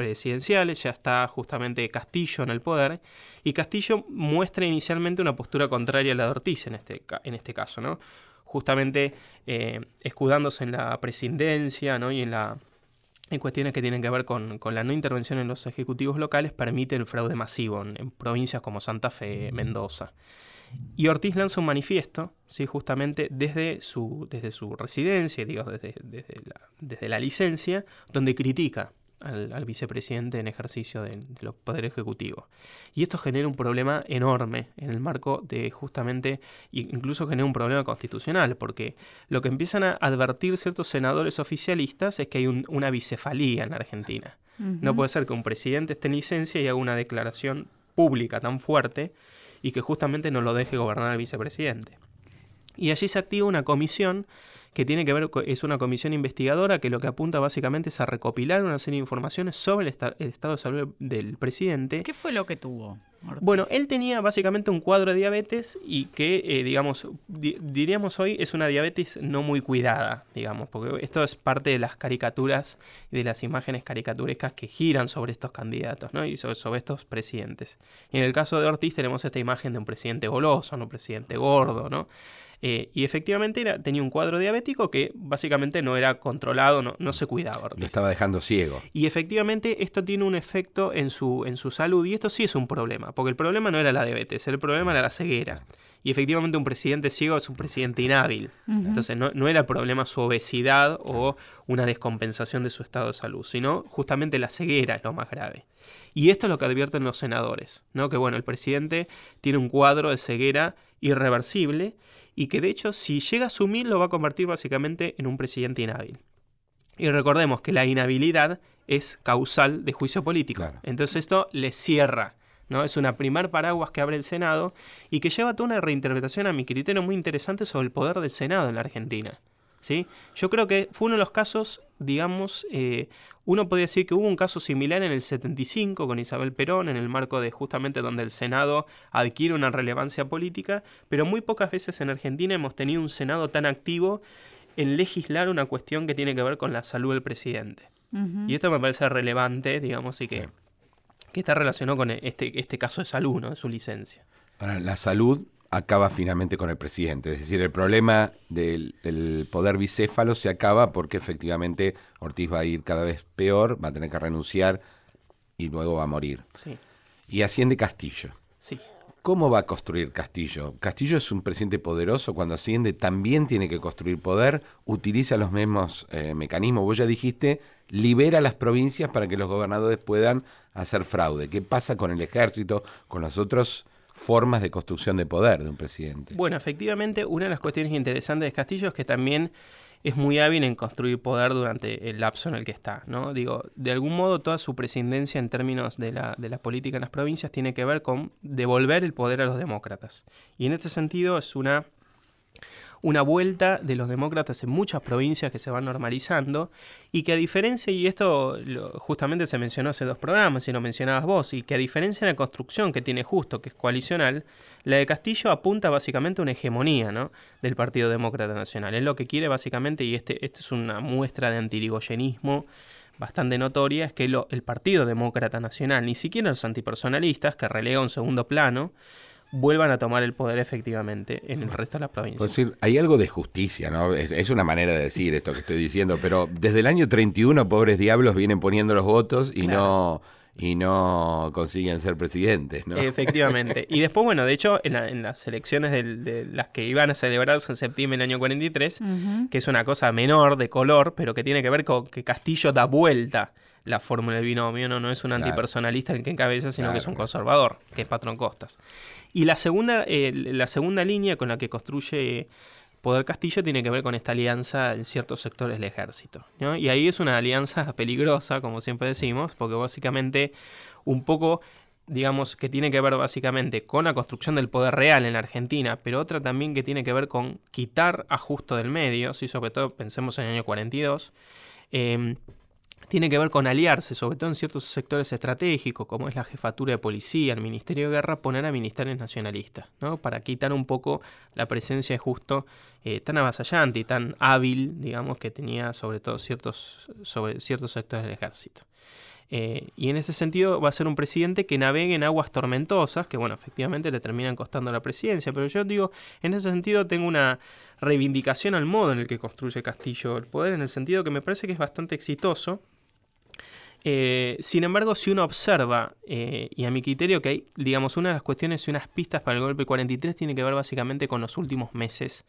presidenciales, ya está justamente Castillo en el poder, y Castillo muestra inicialmente una postura contraria a la de Ortiz en este, en este caso, ¿no? Justamente eh, escudándose en la presidencia ¿no? y en, la, en cuestiones que tienen que ver con, la no intervención en los ejecutivos locales, permite el fraude masivo en provincias como Santa Fe, Mendoza. Y Ortiz lanza un manifiesto, ¿sí? justamente desde su, desde su residencia, digo, desde, desde, desde la licencia, donde critica al, vicepresidente en ejercicio del de Poder Ejecutivo. Y esto genera un problema enorme en el marco de justamente, incluso genera un problema constitucional, porque lo que empiezan a advertir ciertos senadores oficialistas es que hay una bicefalía en Argentina. No puede ser que un presidente esté en licencia y haga una declaración pública tan fuerte y que justamente no lo deje gobernar el vicepresidente. Y allí se activa una comisión que tiene que ver, es una comisión investigadora que lo que apunta básicamente es a recopilar una serie de informaciones sobre el, estado de salud del presidente. ¿Qué fue lo que tuvo? Bueno, él tenía básicamente un cuadro de diabetes y que, eh, digamos, diríamos hoy es una diabetes no muy cuidada, digamos, porque esto es parte de las caricaturas y de las imágenes caricaturescas que giran sobre estos candidatos, ¿no? Y sobre, sobre estos presidentes. Y en el caso de Ortiz tenemos esta imagen de un presidente goloso, un presidente gordo, ¿no? Eh, y efectivamente era, tenía un cuadro diabético que básicamente no era controlado, no, no se cuidaba. Lo estaba dejando ciego. Y efectivamente esto tiene un efecto en su, en su salud y esto sí es un problema, porque el problema no era la diabetes, el problema era la ceguera. Y efectivamente un presidente ciego es un presidente inhábil. Entonces no, no, era el problema su obesidad o una descompensación de su estado de salud, sino justamente la ceguera es lo más grave. Y esto es lo que advierten los senadores, ¿no? que bueno, el presidente tiene un cuadro de ceguera irreversible y que de hecho si llega a asumir lo va a convertir básicamente en un presidente inhábil. Y recordemos que la inhabilidad es causal de juicio político. Entonces esto le cierra. ¿no? Es una primer paraguas que abre el Senado y que lleva toda una reinterpretación a mi criterio muy interesante sobre el poder del Senado en la Argentina. ¿Sí? Yo creo que fue uno de los casos, digamos, eh, uno podría decir que hubo un caso similar en el 75 con Isabel Perón, en el marco de justamente donde el Senado adquiere una relevancia política, pero muy pocas veces en Argentina hemos tenido un Senado tan activo en legislar una cuestión que tiene que ver con la salud del presidente. Y esto me parece relevante, digamos, y que, que está relacionado con este, este caso de salud, ¿no? De su licencia. Ahora, la salud acaba finalmente con el presidente. Es decir, el problema del, poder bicéfalo se acaba porque efectivamente Ortiz va a ir cada vez peor, va a tener que renunciar y luego va a morir. Sí. Y asciende Castillo. Sí. ¿Cómo va a construir Castillo? Castillo es un presidente poderoso, cuando asciende también tiene que construir poder, utiliza los mismos eh, mecanismos. Vos ya dijiste, libera las provincias para que los gobernadores puedan hacer fraude. ¿Qué pasa con el ejército, con los otros formas de construcción de poder de un presidente. Bueno, efectivamente, una de las cuestiones interesantes de Castillo es que también es muy hábil en construir poder durante el lapso en el que está, ¿no? Digo, de algún modo toda su presidencia en términos de la, de la política en las provincias tiene que ver con devolver el poder a los demócratas. Y en este sentido es una una vuelta de los demócratas en muchas provincias que se van normalizando y que a diferencia, y esto justamente se mencionó hace dos programas y lo mencionabas vos, y que a diferencia de la construcción que tiene justo, que es coalicional, la de Castillo apunta básicamente a una hegemonía ¿no? del Partido Demócrata Nacional. Es lo que quiere básicamente, y este, esto es una muestra de antirigoyenismo bastante notoria, es que el Partido Demócrata Nacional, ni siquiera los antipersonalistas, que relega un segundo plano, vuelvan a tomar el poder efectivamente en el resto de las provincias. decir, hay algo de justicia, ¿no? Es, una manera de decir esto que estoy diciendo, pero desde el año 31, pobres diablos, vienen poniendo los votos y no y no consiguen ser presidentes, ¿no? Efectivamente. Y después, bueno, de hecho, en, las elecciones de, las que iban a celebrarse en septiembre del año 43, que es una cosa menor de color, pero que tiene que ver con que Castillo da vuelta la fórmula del binomio, no, no es un antipersonalista el que encabeza, sino que es un conservador, que es Patrón Costas. Y la segunda, eh, la segunda línea con la que construye Poder Castillo tiene que ver con esta alianza en ciertos sectores del ejército. Y ahí es una alianza peligrosa, como siempre decimos, porque básicamente un poco digamos, que tiene que ver básicamente con la construcción del poder real en la Argentina, pero otra también que tiene que ver con quitar a Justo del medio, si sobre todo pensemos en el año 42, eh, tiene que ver con aliarse, sobre todo en ciertos sectores estratégicos, como es la jefatura de policía, el Ministerio de Guerra, poner a ministerios nacionalistas, ¿no? para quitar un poco la presencia justo eh, tan avasallante y tan hábil, digamos, que tenía sobre todo ciertos, sobre ciertos sectores del ejército. Eh, y en ese sentido va a ser un presidente que navegue en aguas tormentosas, que bueno, efectivamente le terminan costando la presidencia, pero yo digo, en ese sentido tengo una reivindicación al modo en el que construye Castillo el poder, en el sentido que me parece que es bastante exitoso, eh, sin embargo, si uno observa, eh, y a mi criterio que hay, digamos, una de las cuestiones y unas pistas para el golpe 43 tiene que ver básicamente con los últimos meses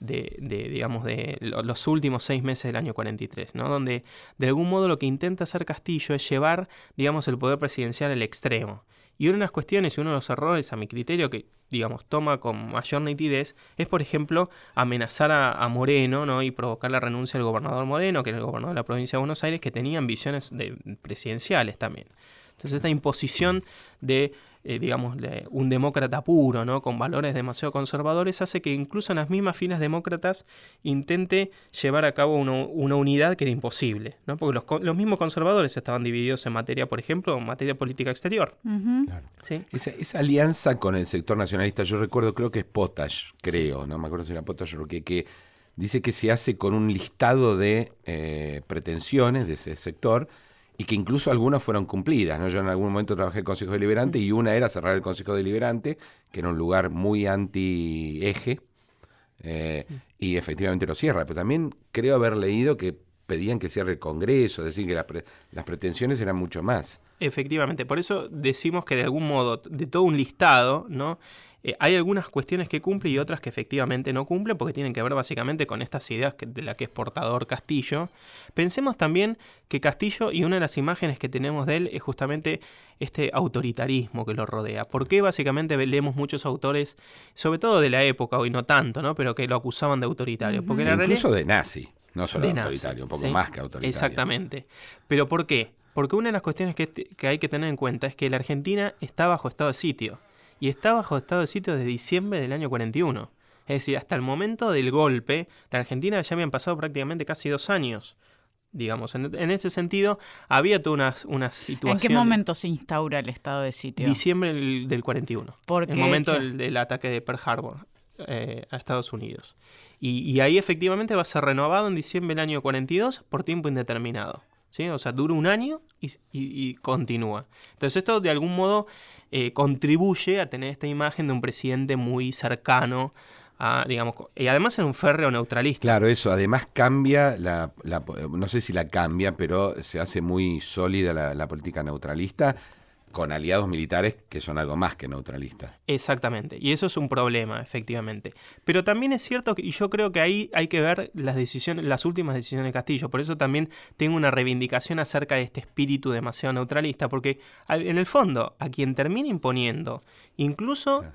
de, digamos, de los últimos seis meses del año 43, ¿no? Donde de algún modo lo que intenta hacer Castillo es llevar, digamos, el poder presidencial al extremo. Y una de las cuestiones y uno de los errores, a mi criterio, que digamos toma con mayor nitidez, es por ejemplo amenazar a, Moreno ¿no? y provocar la renuncia del gobernador Moreno, que era el gobernador de la provincia de Buenos Aires, que tenía ambiciones de, presidenciales también. Entonces esta imposición de eh, digamos, un demócrata puro, ¿no? con valores demasiado conservadores, hace que incluso en las mismas filas demócratas intente llevar a cabo una unidad que era imposible, ¿no? porque los, mismos conservadores estaban divididos en materia, por ejemplo, en materia política exterior. esa, alianza con el sector nacionalista, yo recuerdo, creo que es Potash, creo, no me acuerdo si era Potash o que, que dice que se hace con un listado de eh, pretensiones de ese sector y que incluso algunas fueron cumplidas. ¿no? Yo en algún momento trabajé el Consejo Deliberante y una era cerrar el Consejo Deliberante, que era un lugar muy anti-eje, eh, y efectivamente lo cierra. Pero también creo haber leído que pedían que cierre el Congreso, es decir, que las pretensiones eran mucho más. Efectivamente, por eso decimos que de algún modo, de todo un listado, ¿no? Eh, hay algunas cuestiones que cumple y otras que efectivamente no cumple porque tienen que ver básicamente con estas ideas de la que es portador Castillo. Pensemos también que Castillo y una de las imágenes que tenemos de él es justamente este autoritarismo que lo rodea. ¿Por qué básicamente leemos muchos autores, sobre todo de la época, hoy no tanto, ¿no? pero que lo acusaban de autoritario? Porque incluso de nazi. No solo de nazi, autoritario, un poco ¿sí? más que autoritario. Exactamente. ¿Pero por qué? Porque una de las cuestiones que, que hay que tener en cuenta es que la Argentina está bajo estado de sitio. Y está bajo estado de sitio desde diciembre del año 41. Es decir, hasta el momento del golpe, la Argentina ya habían pasado prácticamente casi dos años. Digamos, en, en ese sentido, había toda una, una situación. ¿En qué momento se instaura el estado de sitio? Diciembre del, del 41. ¿Por el momento del, del ataque de Pearl Harbor eh, a Estados Unidos. Y, y ahí efectivamente va a ser renovado en diciembre del año 42 por tiempo indeterminado. ¿sí? O sea, dura un año y, y- y continúa. Entonces esto de algún modo eh, contribuye a tener esta imagen de un presidente muy cercano a, digamos, y además era un férreo neutralista. Claro, eso. Además cambia, la, no sé si la cambia, pero se hace muy sólida la política neutralista con aliados militares que son algo más que neutralistas. Exactamente, y eso es un problema, efectivamente. Pero también es cierto que, y yo creo que ahí hay que ver las decisiones, las últimas decisiones de Castillo. Por eso también tengo una reivindicación acerca de este espíritu demasiado neutralista, porque en el fondo, a quien termina imponiendo, incluso Claro.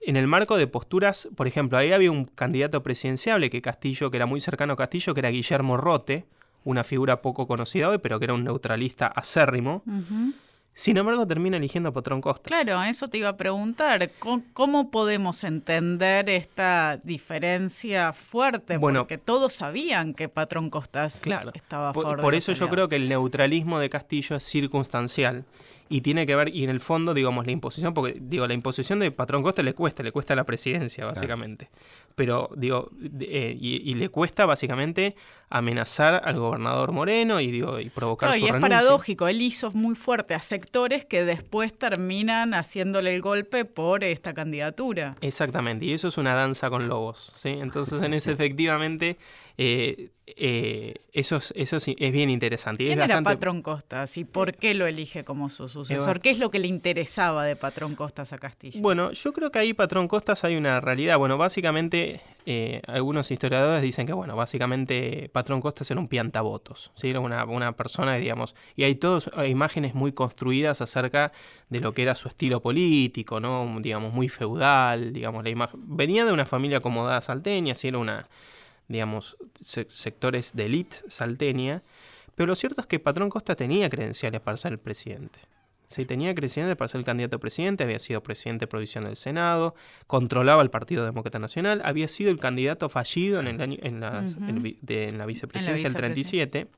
en el marco de posturas, por ejemplo, ahí había un candidato presidenciable que Castillo, que era muy cercano a Castillo, que era Guillermo Rote, una figura poco conocida hoy, pero que era un neutralista acérrimo. Ujú. Sin embargo, termina eligiendo a Patrón Costas. Claro, eso te iba a preguntar. ¿Cómo, cómo podemos entender esta diferencia fuerte? Bueno. Porque todos sabían que Patrón Costas Claro. estaba a Por, por los eso yo creo que el neutralismo de Castillo es circunstancial y tiene que ver, y en el fondo, digamos, la imposición, porque digo, la imposición de Patrón Costa le cuesta, le cuesta la presidencia, básicamente. Pero, digo, eh, y, y le cuesta básicamente amenazar al gobernador Moreno y, digo, y provocar Claro, su y es renuncia. paradójico, él hizo muy fuerte a sectores que después terminan haciéndole el golpe por esta candidatura. Exactamente, y eso es una danza con lobos, ¿sí? Entonces, en ese, efectivamente, eh, eh, eso, es, eso es, es bien interesante. es ¿Quién era bastante- Patrón Costas y por qué lo elige como su sucesor? ¿Qué es lo que le interesaba de Patrón Costas a Castillo? Bueno, yo creo que ahí, Patrón Costas, hay una realidad. Bueno, básicamente, eh, algunos historiadores dicen que, bueno, básicamente Patrón Costas era un piantavotos, ¿sí? Era una, una persona, digamos, y hay todas imágenes muy construidas acerca de lo que era su estilo político, ¿no? Digamos, muy feudal, digamos, la imagen. Venía de una familia acomodada salteña, sí, era una, digamos, se- sectores de élite salteña, pero lo cierto es que Patrón Costa tenía credenciales para ser el presidente. Sí, tenía credenciales para ser el candidato a presidente, había sido presidente provisional del Senado, controlaba el Partido Demócrata Nacional, había sido el candidato fallido en, el año, en, las- Ujú. el de- en la vicepresidencia del vicepresidencia. 37.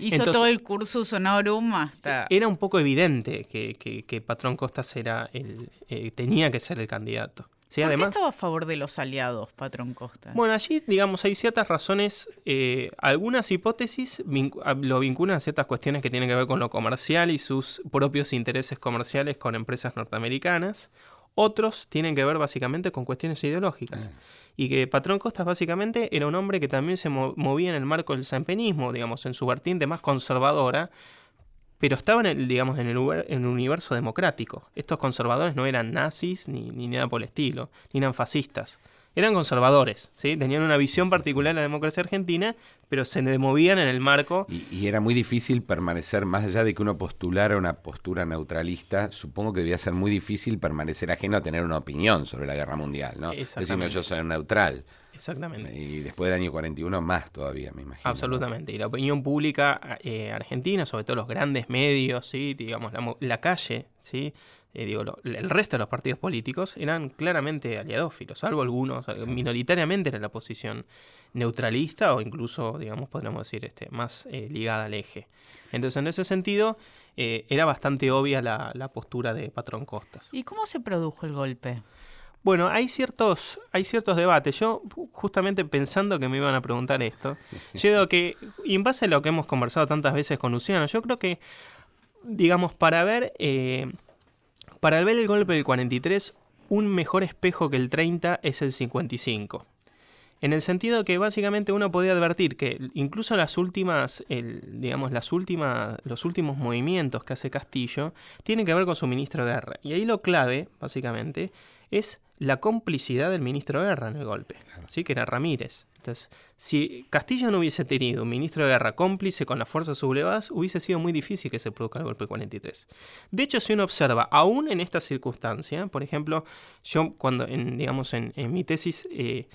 Hizo entonces- todo el cursus honorum hasta... Era un poco evidente que, que- que Patrón Costas era el, eh, tenía que ser el candidato. Sí, ¿Por además, qué estaba a favor de los aliados, Patrón Costas? Bueno, allí, digamos, hay ciertas razones, eh, algunas hipótesis vincu- a- lo vinculan a ciertas cuestiones que tienen que ver con lo comercial y sus propios intereses comerciales con empresas norteamericanas. Otros tienen que ver básicamente con cuestiones ideológicas. Y que Patrón Costas básicamente era un hombre que también se mo- movía en el marco del sampenismo, digamos, en su vertiente más conservadora, pero estaba en el, digamos, en el, en el universo democrático. Estos conservadores no eran nazis ni, ni nada por el estilo, ni eran fascistas. Eran conservadores, ¿sí? Tenían una visión particular de la democracia argentina, pero se movían en el marco. Y, y era muy difícil permanecer, más allá de que uno postulara una postura neutralista, supongo que debía ser muy difícil permanecer ajeno a tener una opinión sobre la guerra mundial, ¿no? Exactamente. yo soy neutral. Exactamente. Y después del año 41 más todavía, me imagino. ¿no? Absolutamente. Y la opinión pública eh, argentina, sobre todo los grandes medios, ¿sí? digamos, la, mo- la calle, ¿sí? Eh, digo, lo- el resto de los partidos políticos eran claramente aliadófilos, salvo algunos, eh, minoritariamente era la posición neutralista o incluso, digamos, podríamos decir, este, más eh, ligada al eje. Entonces, en ese sentido, eh, era bastante obvia la, la postura de Patrón Costas. ¿Y cómo se produjo el golpe? Bueno, hay ciertos, hay ciertos debates. Yo, justamente pensando que me iban a preguntar esto, yo digo que, y en base a lo que hemos conversado tantas veces con Luciano, yo creo que, digamos, para ver, eh, para ver el golpe del 43, un mejor espejo que el 30 es el 55. En el sentido que básicamente uno podía advertir que incluso las últimas, el- digamos, las últimas, los últimos movimientos que hace Castillo tienen que ver con su ministro de guerra. Y ahí lo clave, básicamente, es la complicidad del ministro de guerra en el golpe, ¿sí? que era Ramírez. Entonces, si Castillo no hubiese tenido un ministro de guerra cómplice con las fuerzas sublevadas, hubiese sido muy difícil que se produzca el golpe del 43. De hecho, si uno observa, aún en esta circunstancia, por ejemplo, yo cuando, en, digamos, en, en mi tesis... eh,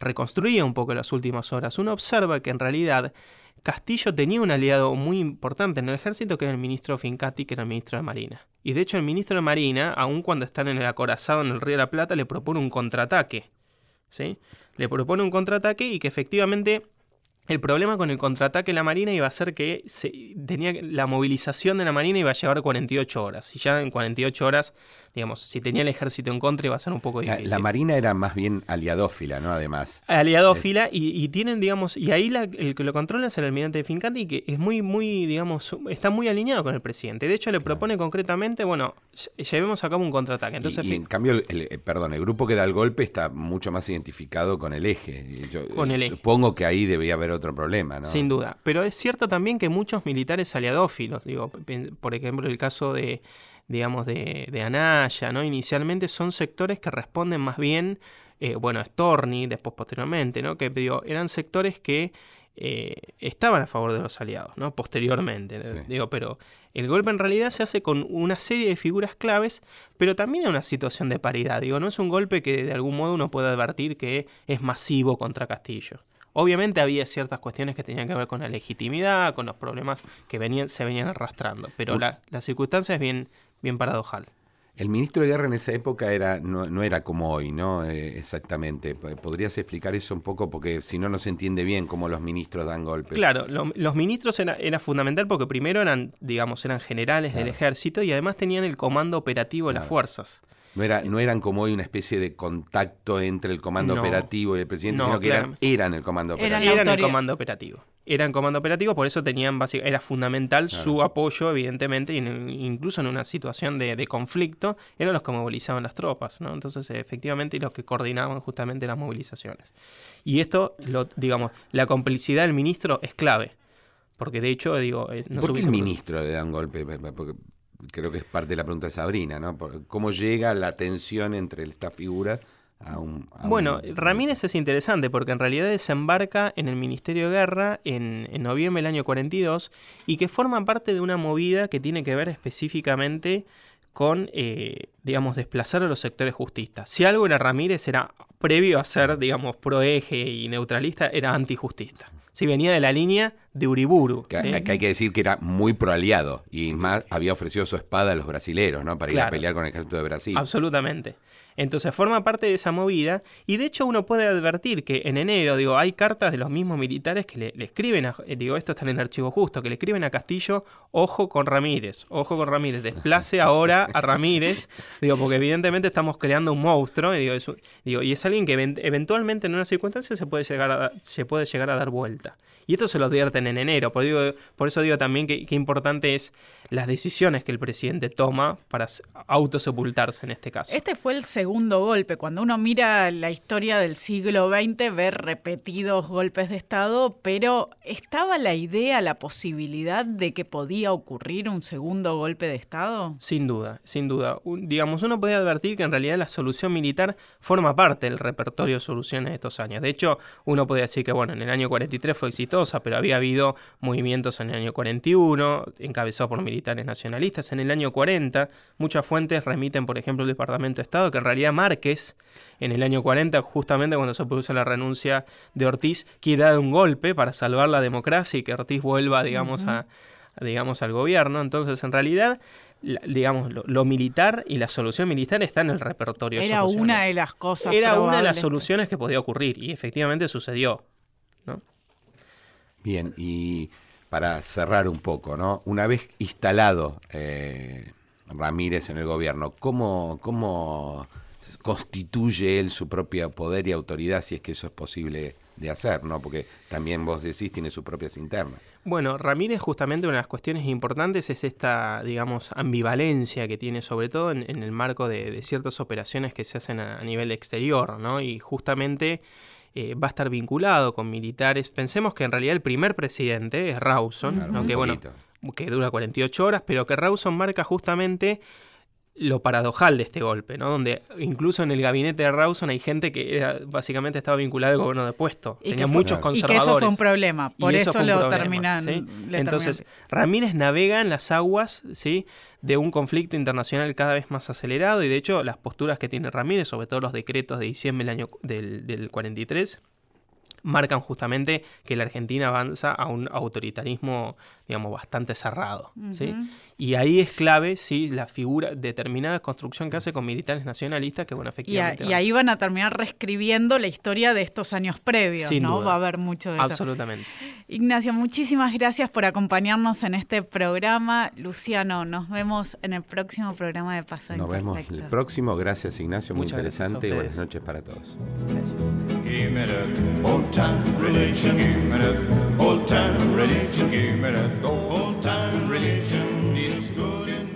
reconstruía un poco las últimas horas, uno observa que en realidad Castillo tenía un aliado muy importante en el ejército que era el ministro Fincati, que era el ministro de Marina. Y de hecho el ministro de Marina, aun cuando están en el acorazado en el Río de la Plata, le propone un contraataque. ¿sí? Le propone un contraataque y que efectivamente el problema con el contraataque de la Marina iba a ser que se, tenía, la movilización de la Marina iba a llevar 48 horas. Y ya en 48 horas, digamos, si tenía el ejército en contra iba a ser un poco difícil. La, Marina era más bien aliadófila, ¿no? Además. Aliadófila y, tienen, digamos, y ahí el que lo controla es el almirante de Fincanti, que es muy, muy, digamos, está muy alineado con el presidente. De hecho, le propone concretamente, bueno, llevemos a cabo un contraataque. Entonces, y, en cambio, el, eh, perdón, el grupo que da el golpe está mucho más identificado con el eje. con el eje. Supongo que ahí debía haber otro problema, ¿no? Sin duda. Pero es cierto también que muchos militares aliadófilos, digo, por ejemplo, el caso de, digamos, de, de Anaya, ¿no? Inicialmente son sectores que responden más bien, eh, bueno, Storni, después posteriormente, ¿no? Que digo, eran sectores que eh, estaban a favor de los aliados, ¿no? Posteriormente, digo, pero el golpe en realidad se hace con una serie de figuras claves, pero también en una situación de paridad, digo, no es un golpe que de algún modo uno puede advertir que es masivo contra Castillo. Obviamente había ciertas cuestiones que tenían que ver con la legitimidad, con los problemas que venían, se venían arrastrando, pero la, la circunstancia es bien, bien paradojal. El ministro de Guerra en esa época era, no, era como hoy, ¿no? Eh, exactamente. ¿Podrías explicar eso un poco? Porque si no, no se entiende bien cómo los ministros dan golpes. Claro, los ministros era, fundamental porque primero eran, digamos, eran generales del ejército y además tenían el comando operativo de las fuerzas. No, era, no eran como hoy una especie de contacto entre el comando operativo y el presidente, sino que eran, eran, el comando operativo. Eran, el comando operativo. Eran comando operativo, por eso tenían básicamente, era fundamental su apoyo, evidentemente, y incluso en una situación de, conflicto, eran los que movilizaban las tropas, ¿no? Entonces, efectivamente, los que coordinaban justamente las movilizaciones. Y esto, lo, digamos, la complicidad del ministro es clave. Porque de hecho, digo. Eh, no ¿Por qué el ministro le da un golpe? Porque creo que es parte de la pregunta de Sabrina, ¿no? ¿Cómo llega la tensión entre esta figura a un... bueno, Ramírez es interesante porque en realidad desembarca en el Ministerio de Guerra en, en, noviembre del año 42 y que forma parte de una movida que tiene que ver específicamente con, eh, digamos, desplazar a los sectores justistas. Si algo era Ramírez era previo a ser, digamos, proeje y neutralista, era antijustista. Si venía de la línea de Uriburu. Que, hay que decir que era muy proaliado y más había ofrecido su espada a los brasileros, ¿no? Para ir a pelear con el ejército de Brasil. Absolutamente. Entonces forma parte de esa movida y de hecho uno puede advertir que en enero, digo, hay cartas de los mismos militares que le, escriben, a, eh, digo, esto está en el archivo justo, que le escriben a Castillo, ojo con Ramírez, ojo con Ramírez, desplace ahora a Ramírez, digo, porque evidentemente estamos creando un monstruo, y digo, digo, y es alguien que eventualmente en una circunstancia se puede llegar a, se puede llegar a dar vuelta. Y esto se lo advierten en enero, por, digo, por eso digo también que, que importante es las decisiones que el presidente toma para autosepultarse en este caso. Este fue el segundo golpe. Cuando uno mira la historia del siglo XX, ve repetidos golpes de Estado, pero ¿estaba la idea, la posibilidad de que podía ocurrir un segundo golpe de Estado? Sin duda, sin duda. digamos, uno puede advertir que en realidad la solución militar forma parte del repertorio de soluciones de estos años. De hecho, uno puede decir que, bueno, en el año 43 fue exitosa, pero había habido movimientos en el año 41, encabezado por militares nacionalistas. En el año 40, muchas fuentes remiten, por ejemplo, el Departamento de Estado, que en realidad Márquez, en el año 40, justamente cuando se produce la renuncia de Ortiz, quiere dar un golpe para salvar la democracia y que Ortiz vuelva, digamos, a, digamos al gobierno. Entonces, en realidad, digamos, lo, militar y la solución militar está en el repertorio. Era una de las cosas. Era una de las soluciones que podía ocurrir y efectivamente sucedió. ¿no? Bien, y para cerrar un poco, ¿no? Una vez instalado eh, Ramírez en el gobierno, ¿cómo, ¿cómo constituye él su propio poder y autoridad si es que eso es posible de hacer, ¿no? Porque también vos decís tiene sus propias internas. Bueno, Ramírez justamente una de las cuestiones importantes es esta, digamos, ambivalencia que tiene sobre todo en, el marco de, ciertas operaciones que se hacen a, a nivel exterior, ¿no? Y justamente eh, va a estar vinculado con militares. Pensemos que en realidad el primer presidente es Rawson, aunque bueno, que dura 48 horas, pero que Rawson marca justamente lo paradojal de este golpe, ¿no? Donde incluso en el gabinete de Rawson hay gente que básicamente estaba vinculada al gobierno de puesto. Tenía muchos conservadores. Y que eso fue un problema, por eso, lo terminan. Entonces, Ramírez navega en las aguas, ¿sí? de un conflicto internacional cada vez más acelerado y de hecho las posturas que tiene Ramírez, sobre todo los decretos de diciembre del año del, del 43, marcan justamente que la Argentina avanza a un autoritarismo, digamos, bastante cerrado. ¿sí? Y ahí es clave, sí, la figura, determinada construcción que hace con militares nacionalistas, que bueno, efectivamente. Y, ahí van a terminar reescribiendo la historia de estos años previos, ¿no? Va a haber mucho de eso. Absolutamente. Ignacio, muchísimas gracias por acompañarnos en este programa. Luciano, nos vemos en el próximo programa de Pasado Nos vemos el próximo. Gracias, Ignacio. Muy interesante. Buenas noches para todos. Gracias. old time religion. is good